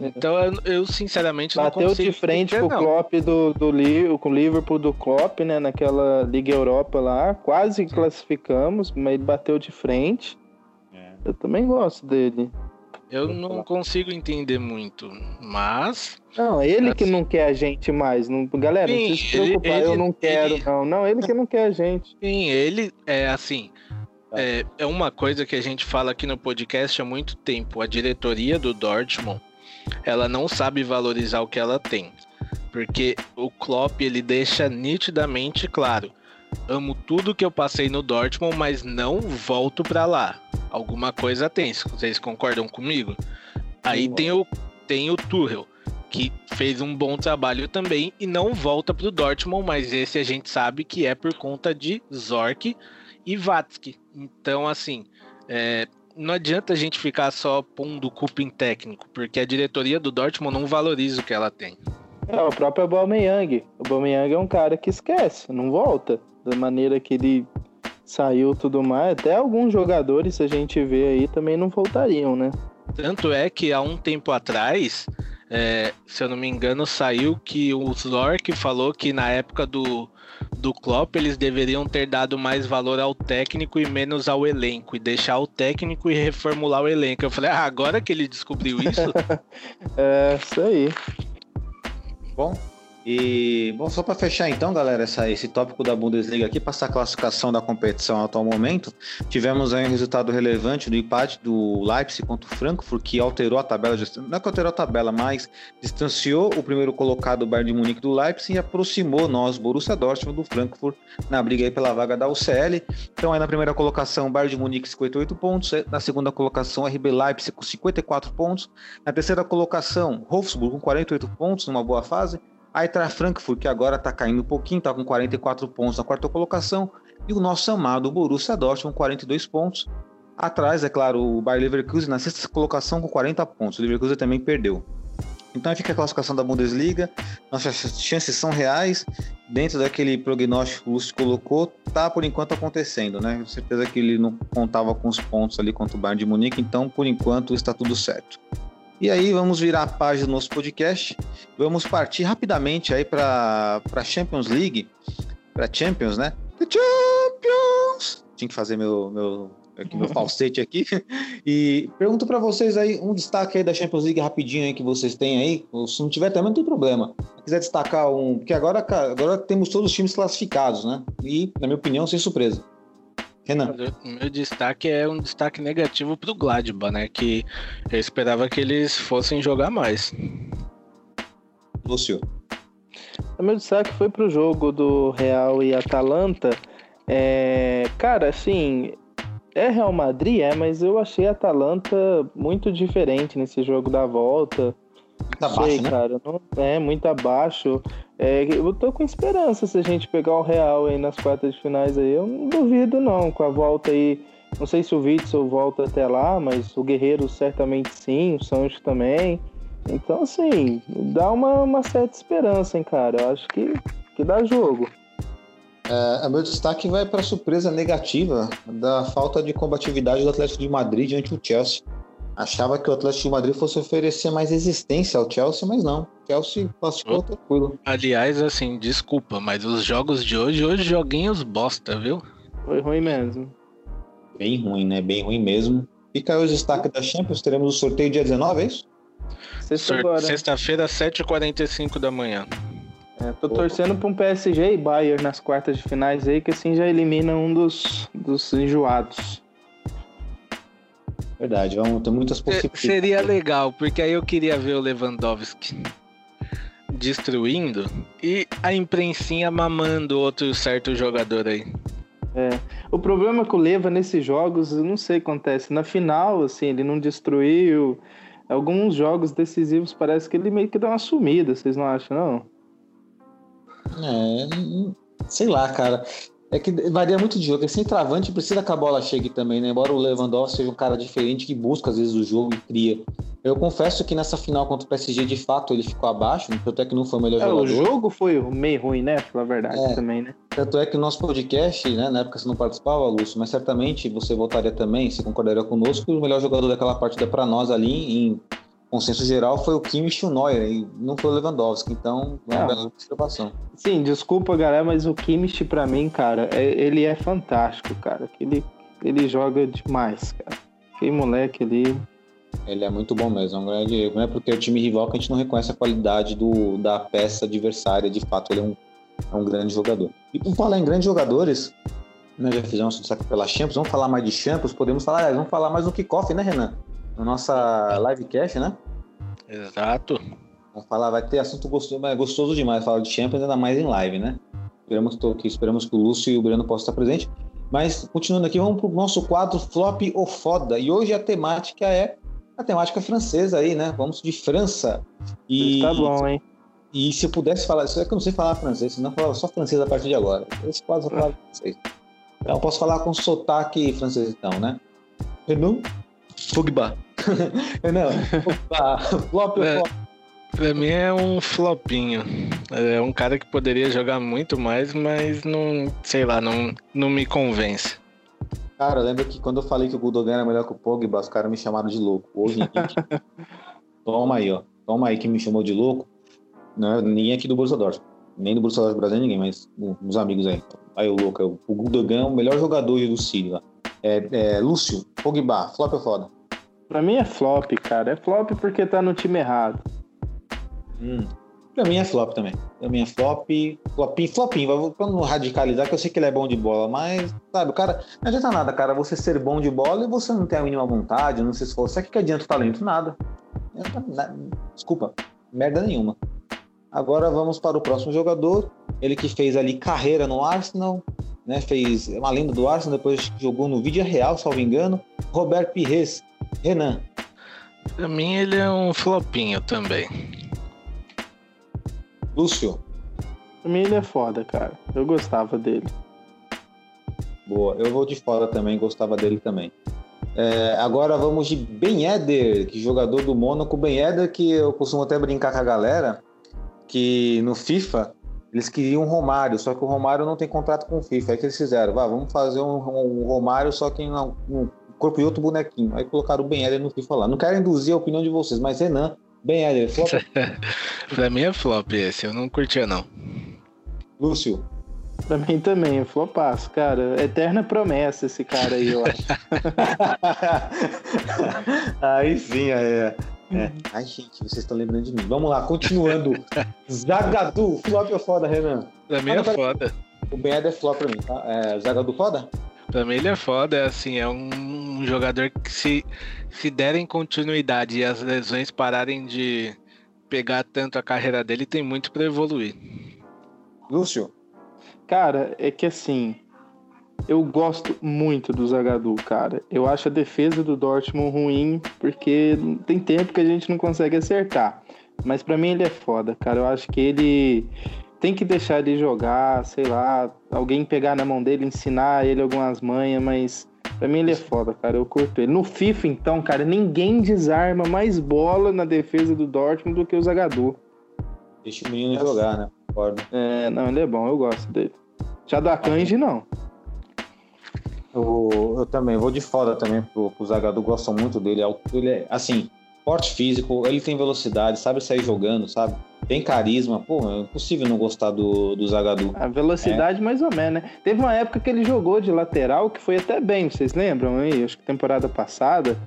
Então eu, eu, sinceramente não Bateu consigo de frente entender, com o não. Klopp do, do Li- com o Liverpool do Klopp, né? Naquela Liga Europa lá. Quase classificamos, mas ele bateu de frente. Eu também gosto dele. Eu não consigo entender muito, mas Não, ele que não quer a gente mais. Não, galera, não Sim, precisa se ele- preocupar, eu ele- não quero, ele- não. Não, ele que não quer a gente. Sim, ele é assim. É, é uma coisa que a gente fala aqui no podcast há muito tempo. A diretoria do Dortmund, ela não sabe valorizar o que ela tem. Porque o Klopp, ele deixa nitidamente claro. Amo tudo que eu passei no Dortmund, mas não volto pra lá. Alguma coisa tem, vocês concordam comigo? Aí Sim. tem o, tem o Tuchel, que fez um bom trabalho também e não volta pro Dortmund, mas esse a gente sabe que é por conta de Zorc e Vatsky. Então, assim, é, não adianta a gente ficar só pondo culpa em técnico, porque a diretoria do Dortmund não valoriza o que ela tem. É, o próprio Aubameyang. O Aubameyang é um cara que esquece, não volta. Da maneira que ele saiu e tudo mais. Até alguns jogadores, se a gente vê aí, também não voltariam, né? Tanto é que há um tempo atrás, é, se eu não me engano, saiu que o Zorc falou que na época do, do Klopp eles deveriam ter dado mais valor ao técnico e menos ao elenco, e deixar o técnico e reformular o elenco. Eu falei, ah, agora que ele descobriu isso, É, isso aí. Bom, e bom, só para fechar então, galera, essa, esse tópico da Bundesliga aqui, passar a classificação da competição atual momento, tivemos aí um resultado relevante do empate do Leipzig contra o Frankfurt, que alterou a tabela, não é que alterou a tabela, mas distanciou o primeiro colocado, o Bayern de Munique, do Leipzig e aproximou nós, Borussia Dortmund, do Frankfurt, na briga aí pela vaga da UCL. Então aí na primeira colocação, o Bayern de Munique 58 pontos, na segunda colocação, RB Leipzig com 54 pontos, na terceira colocação, Wolfsburg com 48 pontos, numa boa fase, Eintracht Frankfurt, que agora está caindo um pouquinho, está com 44 pontos na quarta colocação, e o nosso amado Borussia Dortmund com 42 pontos. Atrás, é claro, o Bayer Leverkusen na sexta colocação com 40 pontos. O Leverkusen também perdeu. Então fica a classificação da Bundesliga. Nossas chances são reais. Dentro daquele prognóstico que o Lúcio colocou, tá por enquanto acontecendo, né? Com certeza que ele não contava com os pontos ali contra o Bayern de Munique, então por enquanto está tudo certo. E aí vamos virar a página do nosso podcast. Vamos partir rapidamente aí para a Champions League, para Champions, né? The Champions. Tinha que fazer meu meu aqui, meu falsete aqui. E pergunto para vocês aí um destaque aí da Champions League rapidinho aí que vocês têm aí. Ou se não tiver também não tem problema. Se quiser destacar um, porque agora agora temos todos os times classificados, né? E na minha opinião sem surpresa. Renan. O meu destaque é um destaque negativo pro Gladbach, né? Que eu esperava que eles fossem jogar mais. Lúcio. O meu destaque foi pro jogo do Real e Atalanta. É, cara, assim, é Real Madrid, é, mas eu achei a Atalanta muito diferente nesse jogo da volta. Tá Não baixo, sei, né? cara, não, é muito abaixo. É, eu tô com esperança se a gente pegar o Real aí nas quartas de finais aí. Eu não duvido não, com a volta aí. Não sei se o Witzel volta até lá, mas o Guerreiro certamente sim, o Sancho também. Então, assim, dá uma, uma certa esperança, hein, cara. Eu acho que, que dá jogo. É, o meu destaque vai para a surpresa negativa da falta de combatividade do Atlético de Madrid diante do Chelsea. Achava que o Atlético de Madrid fosse oferecer mais resistência ao Chelsea, mas não. O Chelsea classificou tranquilo. Aliás, assim, desculpa, mas os jogos de hoje, hoje joguinhos bosta, viu? Foi ruim mesmo. Bem ruim, né? Bem ruim mesmo. Fica aí os destaques da Champions. Teremos o sorteio dia 19, é isso? Sexta. Sexta-feira, 7h45 da manhã. É, tô torcendo pra um PSG e Bayern nas quartas de finais aí, que assim já elimina um dos, dos enjoados. Verdade, vamos ter muitas possibilidades. Seria legal, porque aí eu queria ver o Lewandowski destruindo e a imprensinha mamando outro certo jogador aí. O problema é que o Leva nesses jogos, eu não sei o que acontece. Na final, assim, ele não destruiu. Alguns jogos decisivos parece que ele meio que dá uma sumida, vocês não acham, não? É, hum, sei lá, cara. É que varia muito de jogo. Esse centroavante precisa que a bola chegue também, né? Embora o Lewandowski seja um cara diferente que busca às vezes o jogo e cria. Eu confesso que nessa final contra o PSG, de fato, ele ficou abaixo, tanto é que não foi o melhor É, o jogador. jogo foi meio ruim, né? Pela verdade É. também, né? Tanto é que o nosso podcast, né, na época você não participava, Lúcio, mas certamente você votaria também, se concordaria conosco, o melhor jogador daquela partida para nós ali, em consenso geral, foi o Kimmich e o Neuer, e não foi o Lewandowski. Então, é uma bela observação. Sim, desculpa, galera, mas o Kimmich, pra mim, cara, é- ele é fantástico, cara. Ele, ele joga demais, cara. Aquele moleque ali. Ele é muito bom mesmo, é um grande erro. Não é porque é o time rival que a gente não reconhece a qualidade do, da peça adversária. De fato, ele é um, é um grande jogador. E por falar em grandes jogadores, nós já fizemos um destaque pela Champions, vamos falar mais de Champions, podemos falar, vamos falar mais no kickoff, né, Renan? Na nossa livecast, né? Exato. Vamos falar, vai ter assunto gostoso, mas é gostoso demais falar de Champions, ainda mais em live, né? Esperamos que, que- esperamos que o Lúcio e o Breno possam estar presentes. Mas, continuando aqui, vamos para o nosso quadro Flop ou Foda. E hoje a temática é a temática francesa aí, né? Vamos de França. E, Tá bom, hein? e se eu pudesse falar, isso é que eu não sei falar francês, senão eu falava só francês a partir de agora. Esse quadro eu falava francês. Então eu posso falar com sotaque francês então, né? Renan? Pogba. Renan, Pogba. Flop ou É. Foda? Pra mim é um flopinho. É um cara que poderia jogar muito mais, mas não, sei lá, não, não me convence. Cara, lembra que quando eu falei que o Gudogan era melhor que o Pogba, os caras me chamaram de louco. Hoje, toma aí, ó. Toma aí que me chamou de louco. Não, é ninguém aqui do Borussia Dortmund. Nem do Borussia Dortmund Brasil, ninguém, mas uns amigos aí. Aí o louco, é o Gudogan é o melhor jogador do lá. É, é, Lúcio, Pogba, flop ou foda? Pra mim é flop, cara. É flop porque tá no time errado. Hum. Pra mim é flop também. Pra mim é flop, flopinho, flopinho. Não radicalizar, que eu sei que ele é bom de bola, mas, sabe, o cara. Não adianta nada, cara, você ser bom de bola e você não ter a mínima vontade, não se esforçar. O que, que adianta o talento? Nada. Desculpa, merda nenhuma. Agora vamos para o próximo jogador. Ele que fez ali carreira no Arsenal, né? Fez uma lenda do Arsenal, depois jogou no Vídeo Real, salvo engano. Roberto Pires. Renan. Pra mim ele é um flopinho também. Lúcio. Pra mim ele é foda, cara. Eu gostava dele. Boa, eu vou de fora também, gostava dele também. É, agora vamos de Ben Eder, que jogador do Mônaco. Ben Eder, que eu costumo até brincar com a galera, que no FIFA eles queriam um Romário, só que o Romário não tem contrato com o FIFA. Aí que eles fizeram, vá, vamos fazer um, um Romário, só que não, um corpo de outro bonequinho. Aí colocaram o Ben Eder no FIFA lá. Não quero induzir a opinião de vocês, mas Renan, Ben Eder, flop, Pra mim é flop esse, eu não curtia não. Lúcio. Pra mim também, é flopaço, cara. Eterna promessa esse cara aí, eu acho. Aí sim, é. é. Ai, gente, vocês estão lembrando de mim. Vamos lá, continuando. Zagadu, flop ou foda, Renan? Pra mim Ah, é não, pera- foda. O Ben Eder é flop pra mim, tá? É, Zagadu foda? Pra mim ele é foda, é assim, é um jogador que se, se derem continuidade e as lesões pararem de pegar tanto a carreira dele, tem muito pra evoluir. Lúcio? Cara, é que assim, eu gosto muito do Zagadu, cara. Eu acho a defesa do Dortmund ruim, porque tem tempo que a gente não consegue acertar. Mas pra mim ele é foda, cara. Eu acho que ele tem que deixar ele jogar, sei lá, alguém pegar na mão dele, ensinar ele algumas manhas, mas pra mim ele é foda, cara. Eu curto ele. No FIFA, então, cara, ninguém desarma mais bola na defesa do Dortmund do que o Zagadu. Deixa o menino jogar, né? Concordo. É, não, ele é bom, eu gosto dele. Já do Akanji, não. Eu, eu também, vou de foda também pro, pro Zagadu, gosto muito dele. Ele é, assim, forte físico, ele tem velocidade, sabe sair jogando, sabe? Tem carisma, pô, é impossível não gostar do, do Zagadu. A velocidade, mais ou menos, né? Teve uma época que ele jogou de lateral que foi até bem, vocês lembram aí? Acho que temporada passada.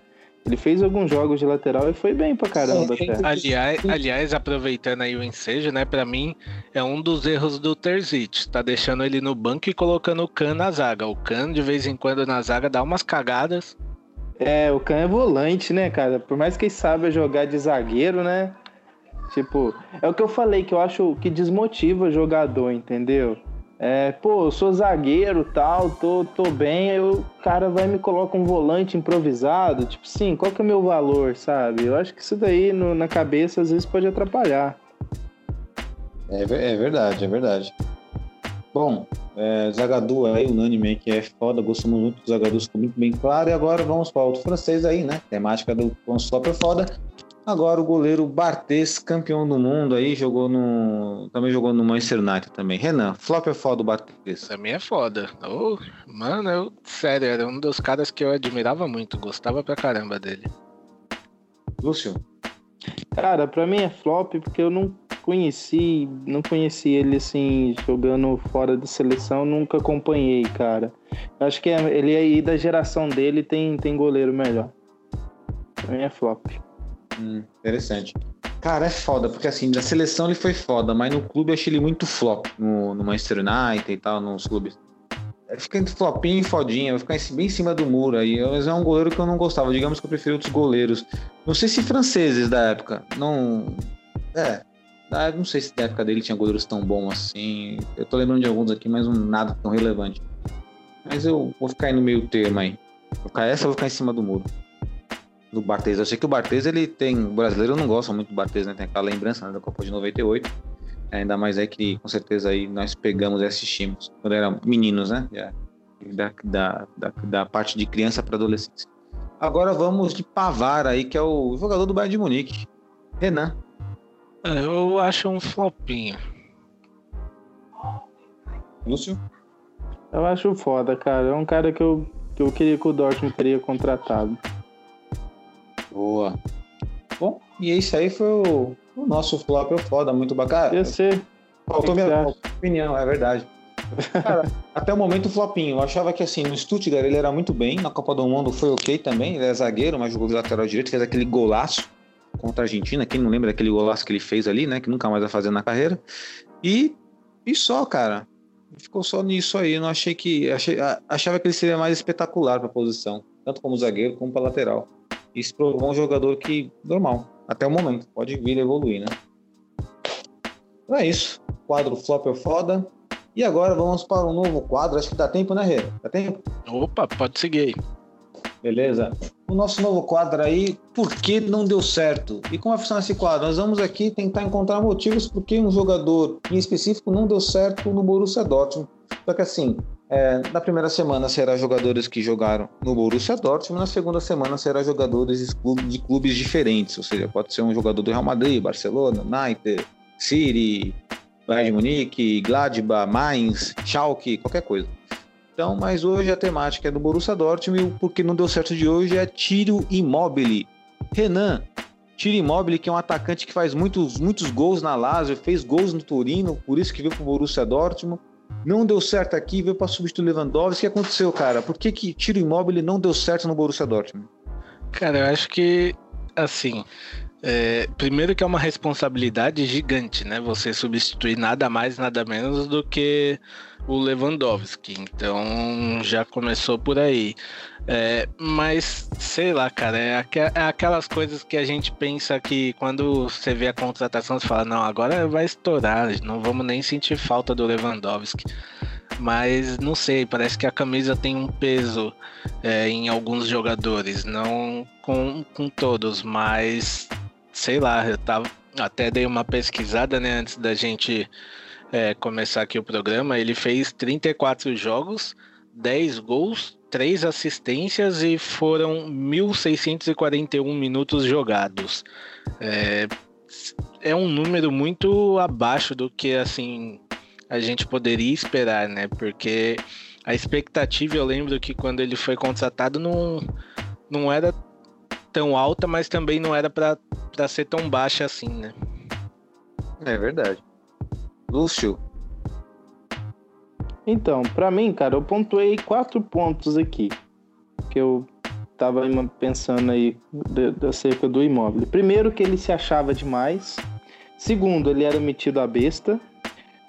Ele fez alguns jogos de lateral e foi bem pra caramba Sim, até. Aliás, aliás, aproveitando aí o ensejo, né? Pra mim, é um dos erros do Terzic. Tá deixando ele no banco e colocando o Khan na zaga. O Khan, de vez em quando, na zaga, dá umas cagadas. É, o Can é volante, né, cara? Por mais que ele saiba jogar de zagueiro, né? Tipo, é o que eu falei, que eu acho que desmotiva jogador, entendeu? É, pô, eu sou zagueiro tal, tô, tô bem, aí o cara vai me coloca um volante improvisado. Tipo, sim, qual que é o meu valor, sabe? Eu acho que isso daí no- na cabeça às vezes pode atrapalhar. É, é verdade, é verdade. Bom, é, Zagadou aí, unânime aí, que é foda, gostamos muito do Zagadou, ficou muito bem claro. E agora vamos para outro francês aí, né? Temática do Flop é foda. Agora o goleiro Barthez, campeão do mundo aí, jogou no. Também jogou no Manchester United também. Renan, flop é foda o Barthez. Pra mim é foda. Ô, mano, eu, sério, era um dos caras que eu admirava muito, gostava pra caramba dele. Lúcio? Cara, pra mim é flop porque eu não conheci, não conheci ele assim, jogando fora da seleção, nunca acompanhei, cara. Eu Acho que é- ele aí da geração dele tem, tem goleiro melhor. Pra mim é flop. Hum, interessante. Cara, é foda, porque assim, da seleção ele foi foda, mas no clube eu achei ele muito flop. No, no Manchester United e tal, nos clubes. Fica entre flopinho e fodinha, vai ficar em- bem em cima do muro aí. Mas é um goleiro que eu não gostava. Digamos que eu prefiro outros goleiros. Não sei se franceses da época. Não. É. Não sei se da época dele tinha goleiros tão bons assim. Eu tô lembrando de alguns aqui, mas um nada tão relevante. Mas eu vou ficar aí no meio termo aí. Vou ficar essa, eu vou ficar em cima do muro do Barthez. Eu sei que o Barthez, ele tem. O brasileiro não gosta muito do Barthez, né? Tem aquela lembrança né, da Copa de 98. Ainda mais é que com certeza aí nós pegamos e assistimos. Quando eram meninos, né? Da, da, da, da parte de criança para adolescência. Agora vamos de Pavar aí, que é o jogador do Bayern de Munique. Renan. É, Eu acho um flopinho. Lúcio? Eu acho foda, cara. É um cara que eu, que eu queria que o Dortmund teria contratado. Boa. Bom, e esse aí foi o, o nosso flop é foda, muito bacana. Ia ser. Faltou minha opinião, é verdade. Cara, até o momento flopinho. Eu achava que assim, no Stuttgart ele era muito bem, na Copa do Mundo foi ok também, ele é zagueiro, mas jogou de lateral direito, fez aquele golaço contra a Argentina, quem não lembra daquele golaço que ele fez ali, né, que nunca mais vai fazer na carreira. E, e só, cara. Ficou só nisso aí, eu não achei que achei, achava que ele seria mais espetacular para posição, tanto como zagueiro como para lateral. Isso provou um jogador que normal, até o momento, pode vir a evoluir, né? Então é isso. Quadro flop é foda. E agora vamos para um novo quadro. Acho que dá tempo, né, Rê? Dá tempo? Opa, pode seguir aí. Beleza. O nosso novo quadro aí, por que não deu certo? E como vai funcionar esse quadro? Nós vamos aqui tentar encontrar motivos por que um jogador em específico não deu certo no Borussia Dortmund. Só que assim, é, na primeira semana será jogadores que jogaram no Borussia Dortmund, na segunda semana será jogadores de clubes, diferentes, ou seja, pode ser um jogador do Real Madrid, Barcelona, United, City, Bayern Munique, Gladbach, Mainz, Schalke, qualquer coisa. Então, mas hoje a temática é do Borussia Dortmund e o porquê não deu certo de hoje é Tiro Immobile. Renan, Tiro Immobile que é um atacante que faz muitos, muitos gols na Lazio, fez gols no Torino, por isso que veio pro Borussia Dortmund. Não deu certo aqui, veio para substituir o Lewandowski. O que aconteceu, cara? Por que que Tiro Immobile não deu certo no Borussia Dortmund? Cara, eu acho que, assim, é, primeiro que é uma responsabilidade gigante, né? Você substituir nada mais, nada menos do que o Lewandowski. Então já começou por aí. É, mas, sei lá, cara, é, aque- é aquelas coisas que a gente pensa que quando você vê a contratação, você fala, não, agora vai estourar, não vamos nem sentir falta do Lewandowski. Mas não sei, parece que a camisa tem um peso é, em alguns jogadores, não com, com todos, mas sei lá, eu tava, até dei uma pesquisada né, antes da gente é, começar aqui o programa. Ele fez 34 jogos, 10 gols, 3 assistências e foram 1.641 minutos jogados. É, é um número muito abaixo do que assim a gente poderia esperar, né? Porque a expectativa, eu lembro que quando ele foi contratado não, não era tão alta, mas também não era para ser tão baixa assim, né? É verdade. Lúcio, Então, pra mim, cara, eu pontuei quatro pontos aqui. Que eu tava pensando aí de- acerca do imóvel. Primeiro, que ele se achava demais. Segundo, ele era metido a besta.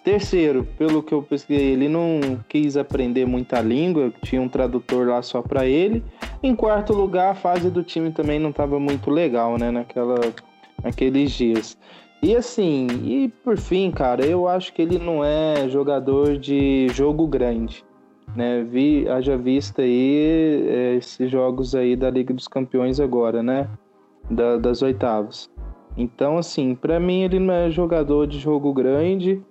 Terceiro, pelo que eu pesquisei, ele não quis aprender muita língua, tinha um tradutor lá só para ele. Em quarto lugar, a fase do time também não estava muito legal, né, naquela, naqueles dias. E assim, e por fim, cara, eu acho que ele não é jogador de jogo grande, né? Vi, haja vista aí é, esses jogos aí da Liga dos Campeões agora, né? Da, das oitavas. Então, assim, para mim ele não é jogador de jogo grande.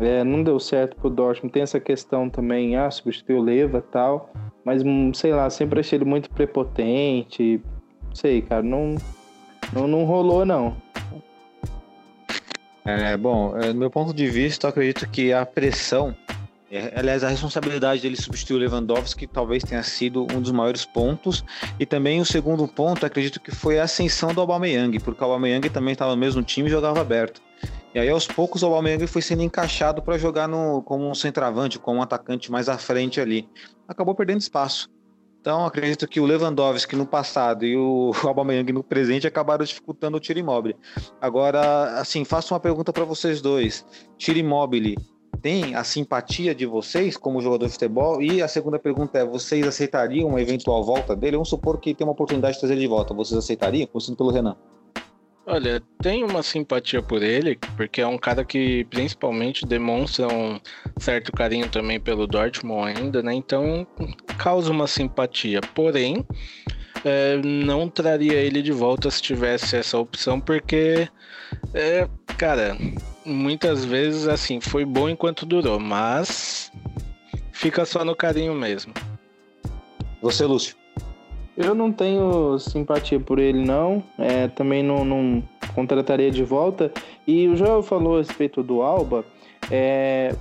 É, não deu certo pro Dortmund. Tem essa questão também, ah, substituiu o Leva tal. Mas, hum, sei lá, sempre achei ele muito prepotente. Sei, cara, não, não, não rolou, não. É, bom, é, do meu ponto de vista, eu acredito que a pressão, é, aliás, a responsabilidade dele substituir o Lewandowski talvez tenha sido um dos maiores pontos. E também o segundo ponto, acredito que foi a ascensão do Aubameyang, porque o Aubameyang também estava no mesmo time e jogava aberto. E aí, aos poucos, o Aubameyang foi sendo encaixado para jogar no, como um centroavante, como um atacante mais à frente ali. Acabou perdendo espaço. Então, acredito que o Lewandowski no passado e o Aubameyang no presente acabaram dificultando o tiro imóvel. Agora, assim, faço uma pergunta para vocês dois. Tiro imóvel tem a simpatia de vocês como jogador de futebol? E a segunda pergunta é: vocês aceitariam uma eventual volta dele? Vamos supor que tem uma oportunidade de trazer ele de volta. Vocês aceitariam? Começando pelo Renan. Olha, tem uma simpatia por ele, porque é um cara que principalmente demonstra um certo carinho também pelo Dortmund ainda, né? Então causa uma simpatia. Porém, é, não traria ele de volta se tivesse essa opção, porque, é, cara, muitas vezes assim foi bom enquanto durou, mas fica só no carinho mesmo. Você, Lúcio? Eu não tenho simpatia por ele, não. É, também não, não, contrataria de volta. E o Joel falou a respeito do Alba. É,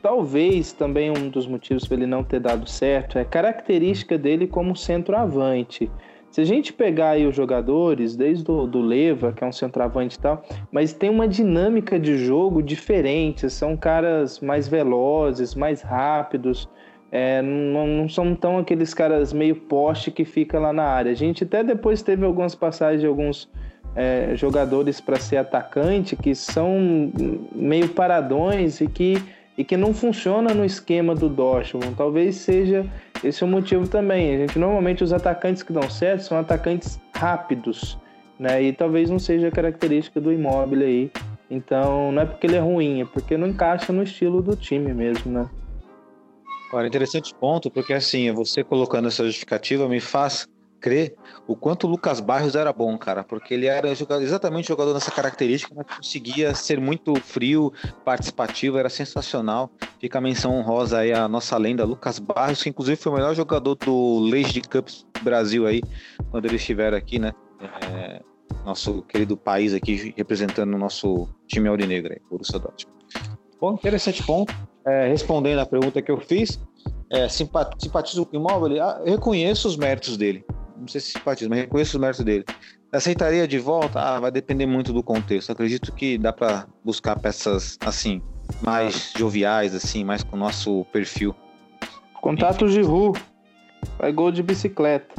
talvez também um dos motivos para ele não ter dado certo é a característica dele como centroavante. Se a gente pegar aí os jogadores, desde o do Leva, que é um centroavante e tal, mas tem uma dinâmica de jogo diferente, são caras mais velozes, mais rápidos, é, não, não, são tão aqueles caras meio poste que fica lá na área. A gente até depois teve algumas passagens de alguns é, jogadores para ser atacante que são meio paradões e que, e que não funciona no esquema do Dortmund. Talvez seja esse o motivo também. A gente normalmente os atacantes que dão certo são atacantes rápidos, né? E talvez não seja a característica do imóvel aí. Então não é porque ele é ruim, é porque não encaixa no estilo do time mesmo, né? Olha, interessante ponto, porque assim, você colocando essa justificativa me faz crer o quanto o Lucas Barrios era bom, cara, porque ele era exatamente jogador nessa característica, mas conseguia ser muito frio, participativo, era sensacional. Fica a menção honrosa aí a nossa lenda Lucas Barrios, que inclusive foi o melhor jogador do Leite Cup Brasil aí, quando ele estiver aqui, né? É, nosso querido país aqui representando o nosso time aurinegro aí, Borussia Dortmund. Bom, interessante ponto é, respondendo a pergunta que eu fiz, é, simpatizo com o imóvel, ah, eu reconheço os méritos dele. Não sei se simpatizo, mas reconheço os méritos dele. Aceitaria de volta? Ah, vai depender muito do contexto. Acredito que dá para buscar peças assim, mais joviais, assim, mais com o nosso perfil. Contato de rua. Vai gol de bicicleta.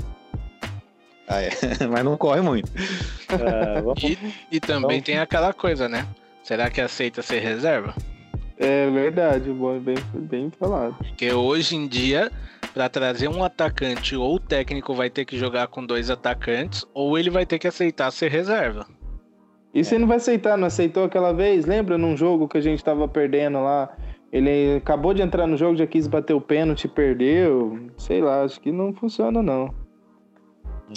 Ah, é. mas não corre muito. É, e, e, também tem aquela coisa, né? Será que aceita ser reserva? É verdade, bom, bem, bem falado. Porque hoje em dia, para trazer um atacante, ou o técnico vai ter que jogar com dois atacantes, ou ele vai ter que aceitar ser reserva. E você não vai aceitar, não aceitou aquela vez? Lembra num jogo que a gente tava perdendo lá? Ele acabou de entrar no jogo, já quis bater o pênalti, perdeu. Sei lá, acho que não funciona não.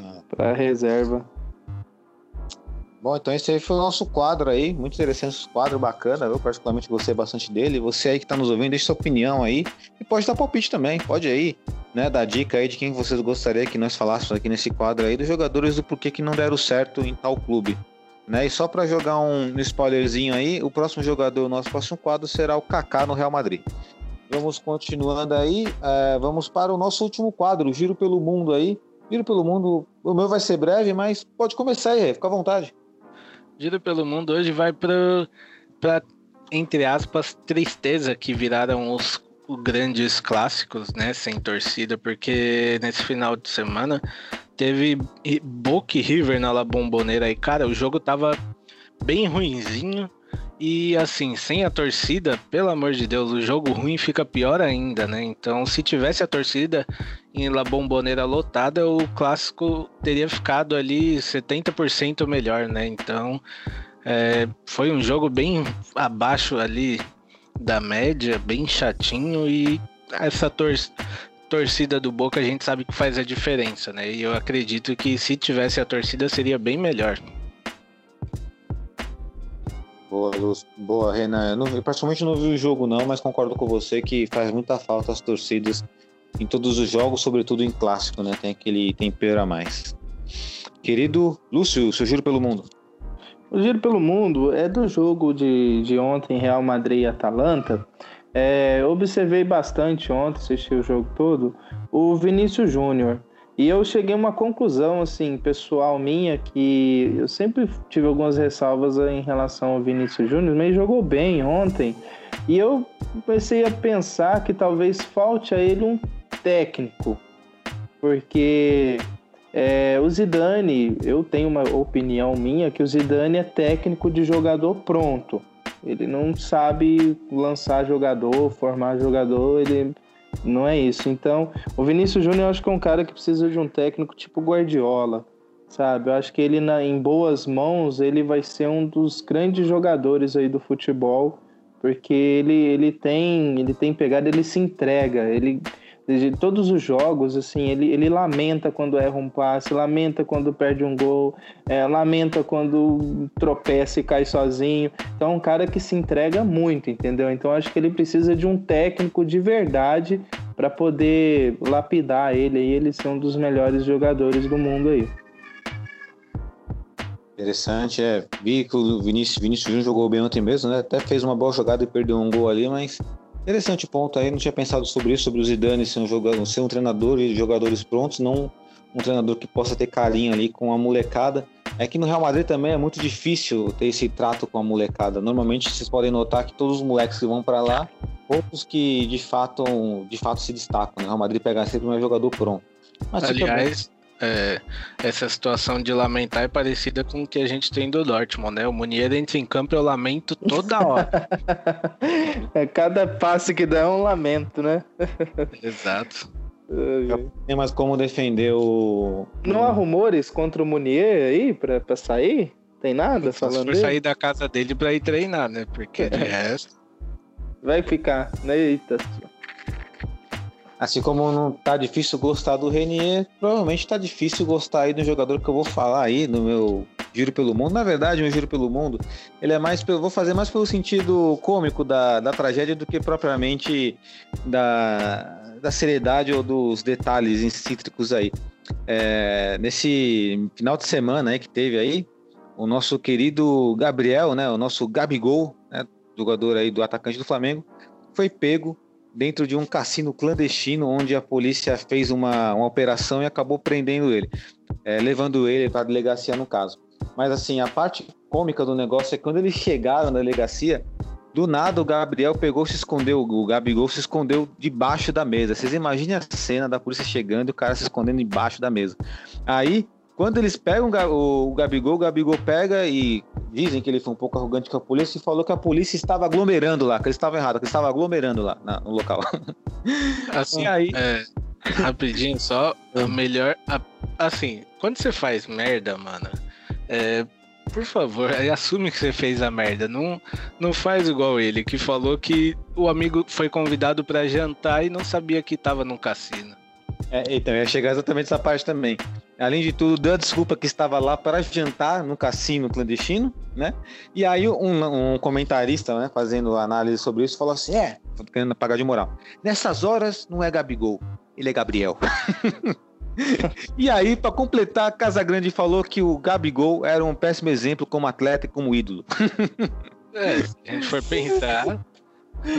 não. Pra reserva. Bom, então esse aí foi o nosso quadro aí, muito interessante esse quadro, bacana, eu particularmente gostei bastante dele. Você aí que está nos ouvindo, deixe sua opinião aí e pode dar palpite também, pode aí, né, dar dica aí de quem vocês gostariam que nós falássemos aqui nesse quadro aí, dos jogadores do porquê que não deram certo em tal clube. Né? E só para jogar um spoilerzinho aí, o próximo jogador, o nosso próximo quadro será o Kaká no Real Madrid. Vamos continuando aí, é, vamos para o nosso último quadro, Giro pelo Mundo aí. Giro pelo Mundo, o meu vai ser breve, mas pode começar aí, fica à vontade. Giro pelo Mundo hoje vai para, entre aspas, tristeza que viraram os grandes clássicos, né, sem torcida, porque nesse final de semana teve e River na La Bombonera e, cara, o jogo tava bem ruinzinho E assim, sem a torcida, pelo amor de Deus, o jogo ruim fica pior ainda, né? Então, se tivesse a torcida em La Bombonera lotada, o clássico teria ficado ali 70% melhor, né? Então, é, foi um jogo bem abaixo ali da média, bem chatinho e essa tor torcida do Boca a gente sabe que faz a diferença, né? E eu acredito que se tivesse a torcida seria bem melhor. Boa, Luz. Boa, Renan. Eu, não, eu praticamente não vi o jogo, não, mas concordo com você que faz muita falta as torcidas em todos os jogos, sobretudo em clássico, né? Tem aquele tempero a mais. Querido Lúcio, seu giro pelo mundo. O giro pelo mundo é do jogo de, de ontem, Real Madrid e Atalanta. É, observei bastante ontem, assisti o jogo todo, o Vinícius Júnior. E eu cheguei a uma conclusão, assim, pessoal minha, que eu sempre tive algumas ressalvas em relação ao Vinícius Júnior, mas jogou bem ontem. E eu comecei a pensar que talvez falte a ele um técnico, porque é, o Zidane, eu tenho uma opinião minha que o Zidane é técnico de jogador pronto. Ele não sabe lançar jogador, formar jogador, ele não é isso. Então, o Vinícius Júnior eu acho que é um cara que precisa de um técnico tipo Guardiola, sabe? Eu acho que ele na, em boas mãos, ele vai ser um dos grandes jogadores aí do futebol, porque ele, ele tem, ele tem pegada, ele se entrega, ele de todos os jogos, assim, ele, ele lamenta quando erra um passe, lamenta quando perde um gol, é, lamenta quando tropeça e cai sozinho. Então é um cara que se entrega muito, entendeu? Então acho que ele precisa de um técnico de verdade para poder lapidar ele e ele ser um dos melhores jogadores do mundo aí. Interessante, é. Vi que o Vinícius, Vinícius jogou bem ontem mesmo, né? Até fez uma boa jogada e perdeu um gol ali, mas Interessante ponto aí, não tinha pensado sobre isso, sobre o Zidane ser um, jogador, ser um treinador e jogadores prontos, não um treinador que possa ter carinho ali com a molecada. É que no Real Madrid também é muito difícil ter esse trato com a molecada. Normalmente vocês podem notar que todos os moleques que vão para lá, poucos que de fato, de fato se destacam. Né? O Real Madrid pega sempre um jogador pronto. Mas Aliás, é, essa situação de lamentar é parecida com o que a gente tem do Dortmund, né? O Munier entra em campo eu lamento toda hora. é, cada passe que dá é um lamento, né? Exato. Não tem mais como defender o. Não há rumores contra o Munier aí pra, pra sair? Tem nada Só falando? Se for sair da casa dele pra ir treinar, né? Porque de resto. Vai ficar, né? Eita. Assim como não tá difícil gostar do Renier, provavelmente tá difícil gostar aí do jogador que eu vou falar aí no meu Giro pelo Mundo. Na verdade, meu Giro pelo Mundo, ele é mais pelo, vou fazer mais pelo sentido cômico da, da tragédia do que propriamente da, da seriedade ou dos detalhes incítricos aí. É, nesse final de semana aí que teve aí, o nosso querido Gabriel, né, o nosso Gabigol, né, jogador aí do atacante do Flamengo, foi pego dentro de um cassino clandestino onde a polícia fez uma, uma operação e acabou prendendo ele, é, levando ele para a delegacia no caso. Mas assim, a parte cômica do negócio é que quando eles chegaram na delegacia, do nada o Gabriel pegou se escondeu, o Gabigol se escondeu debaixo da mesa. Vocês imaginem a cena da polícia chegando e o cara se escondendo debaixo da mesa. Aí quando eles pegam o Gabigol, o Gabigol pega e dizem que ele foi um pouco arrogante com a polícia e falou que a polícia estava aglomerando lá, que eles estavam errados, que eles estavam aglomerando lá no local. Assim, aí. É, rapidinho só, a melhor. assim, quando você faz merda, mano, é, por favor, assume que você fez a merda. Não, não faz igual ele, que falou que o amigo foi convidado para jantar e não sabia que estava num cassino. É, então, ia chegar exatamente essa parte também. Além de tudo, deu a desculpa que estava lá para jantar no cassino clandestino, né? E aí um, um comentarista, né, fazendo análise sobre isso, falou assim, é, tô querendo pagar de moral. Nessas horas não é Gabigol, ele é Gabriel. e aí, para completar, a Casa Grande falou que o Gabigol era um péssimo exemplo como atleta e como ídolo. é, se a gente for pensar,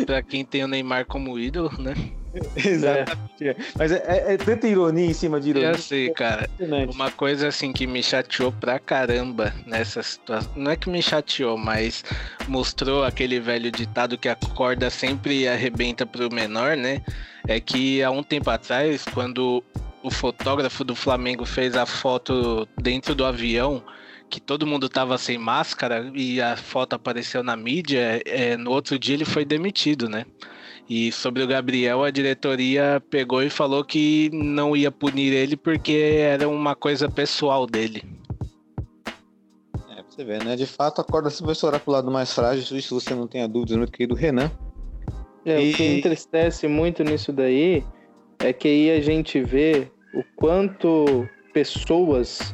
para quem tem o Neymar como ídolo, né? Exatamente. É. Mas é, é, é, tanta ironia em cima de ironia. Eu sei, cara. Uma coisa assim que me chateou pra caramba nessa situação. Não é que me chateou, mas mostrou aquele velho ditado que a corda sempre arrebenta pro menor, né? É que há um tempo atrás, quando o fotógrafo do Flamengo fez a foto dentro do avião que todo mundo tava sem máscara e a foto apareceu na mídia, é, no outro dia ele foi demitido, né? E sobre o Gabriel, a diretoria pegou e falou que não ia punir ele porque era uma coisa pessoal dele. É, pra você ver, né? De fato, a corda se vai estourar pro lado mais frágil, isso você não tenha dúvidas, meu querido Renan. É, E- O que entristece muito nisso daí é que aí a gente vê o quanto pessoas,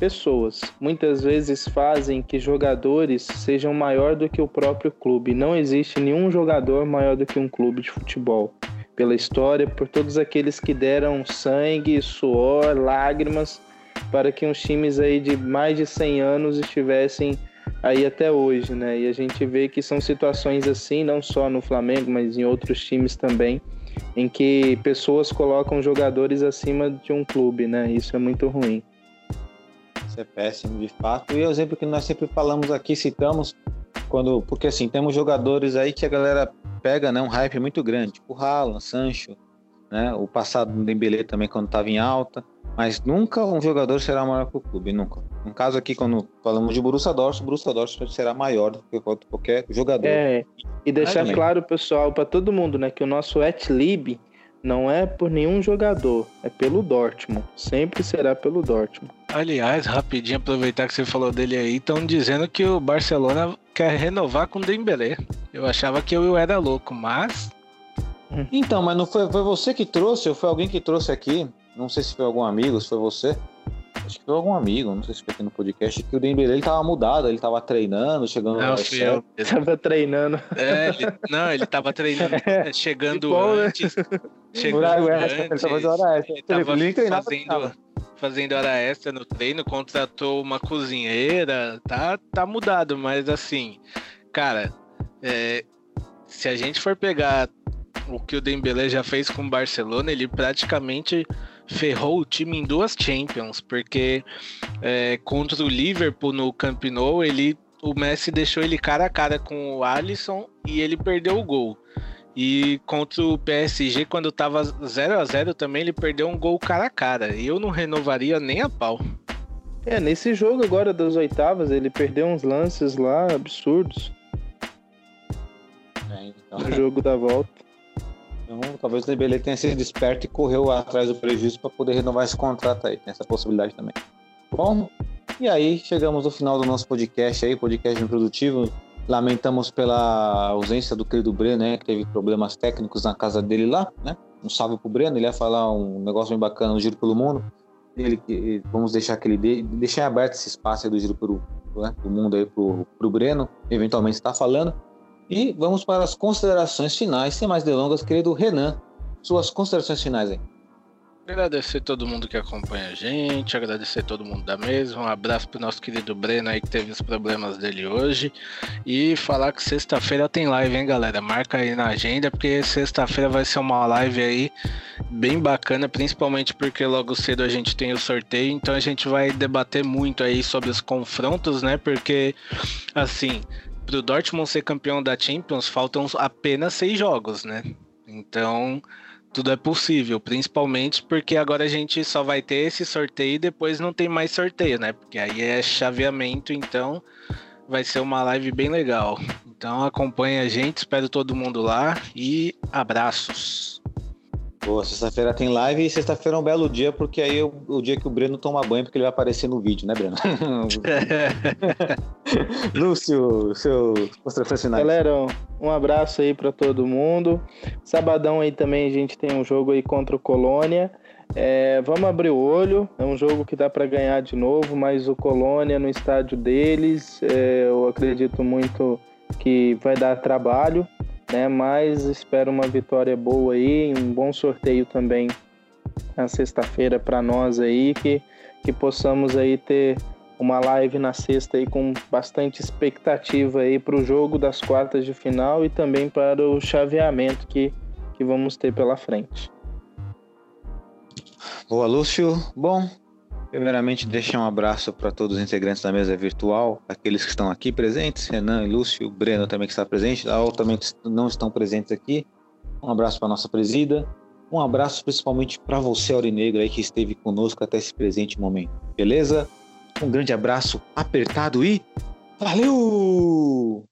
pessoas, muitas vezes fazem que jogadores sejam maior do que o próprio clube. Não existe nenhum jogador maior do que um clube de futebol. Pela história, por todos aqueles que deram sangue, suor, lágrimas para que uns times aí de mais de 100 anos estivessem aí até hoje, né? E a gente vê que são situações assim, não só no Flamengo, mas em outros times também, em que pessoas colocam jogadores acima de um clube, né? Isso é muito ruim. Isso é péssimo, de fato. E é o exemplo que nós sempre falamos aqui, citamos, quando. Porque assim, temos jogadores aí que a galera pega, né? Um hype muito grande, tipo o Haaland, Sancho, né? O passado do Dembélé também, quando estava em alta. Mas nunca um jogador será maior que o clube, nunca. No caso aqui, quando falamos de Borussia Dortmund, Borussia Dortmund será maior do que qualquer jogador. É, e deixar claro, pessoal, para todo mundo, né, que o nosso Etlib não é por nenhum jogador, é pelo Dortmund. Sempre será pelo Dortmund. Aliás, rapidinho aproveitar que você falou dele aí, estão dizendo que o Barcelona quer renovar com o Dembélé. Eu achava que eu era louco, mas Então, mas não foi, foi você que trouxe, ou foi alguém que trouxe aqui? Não sei se foi algum amigo, se foi você. Acho que foi algum amigo, não sei se foi aqui no podcast, que o Dembélé ele tava mudado, ele tava treinando, chegando não no fui eu. Tava treinando. É, ele- não, ele tava treinando, chegando Que bom, né? antes. Chegando Horário extra, ele antes. tava fazendo hora extra. Ele tava Ele treinava, fazendo, treinava. fazendo hora extra no treino, contratou uma cozinheira, tá, tá mudado, mas assim, cara, é, se a gente for pegar o que o Dembélé já fez com o Barcelona, ele praticamente ferrou o time em duas Champions, porque é, contra o Liverpool no Camp Nou, ele, o Messi deixou ele cara a cara com o Alisson e ele perdeu o gol. E contra o PSG, quando tava 0 a 0 também, ele perdeu um gol cara a cara. E eu não renovaria nem a pau. É, nesse jogo agora das oitavas, ele perdeu uns lances lá absurdos É, então, no jogo da volta. Então, talvez o Dembélé tenha sido esperto e correu atrás do prejuízo para poder renovar esse contrato aí. Tem essa possibilidade também. Bom, e aí chegamos no final do nosso podcast aí, podcast improdutivo. Lamentamos pela ausência do querido Breno, né, que teve problemas técnicos na casa dele lá, né? Um salve pro Breno, ele ia falar um negócio bem bacana no Giro pelo Mundo. Ele, vamos deixar que ele dê, deixar aberto esse espaço do Giro pelo né, do Mundo aí pro, pro Breno, eventualmente está falando. E vamos para as considerações finais, sem mais delongas, querido Renan, suas considerações finais aí. Agradecer todo mundo que acompanha a gente, agradecer todo mundo da mesa. Um abraço pro nosso querido Breno aí que teve os problemas dele hoje. E falar que sexta-feira tem live, hein, galera? Marca aí na agenda, porque sexta-feira vai ser uma live aí bem bacana, principalmente porque logo cedo a gente tem o sorteio, então a gente vai debater muito aí sobre os confrontos, né? Porque, assim, pro Dortmund ser campeão da Champions, faltam apenas seis jogos, né? Então, tudo é possível, principalmente porque agora a gente só vai ter esse sorteio e depois não tem mais sorteio, né? Porque aí é chaveamento, então vai ser uma live bem legal. Então acompanha a gente, espero todo mundo lá e abraços. Boa, sexta-feira tem live e sexta-feira é um belo dia, porque aí é o, o dia que o Breno toma banho, porque ele vai aparecer no vídeo, né, Breno? Lúcio, seu considerações finais. Galera, um abraço aí pra todo mundo. Sabadão aí também a gente tem um jogo aí contra o Colônia. É, vamos abrir o olho. É um jogo que dá pra ganhar de novo, mas o Colônia no estádio deles, é, eu acredito muito que vai dar trabalho, né? Mas espero uma vitória boa aí, um bom sorteio também na sexta-feira para nós aí, que, que possamos aí ter uma live na sexta aí com bastante expectativa aí para o jogo das quartas de final e também para o chaveamento que, que vamos ter pela frente. Boa, Lúcio. Bom, primeiramente deixar um abraço para todos os integrantes da mesa virtual, aqueles que estão aqui presentes, Renan Lúcio, Breno também que está presente, a outra também que não estão presentes aqui. Um abraço para nossa presida. Um abraço principalmente para você, Aurinegro, aí que esteve conosco até esse presente momento. Beleza? Um grande abraço apertado e valeu!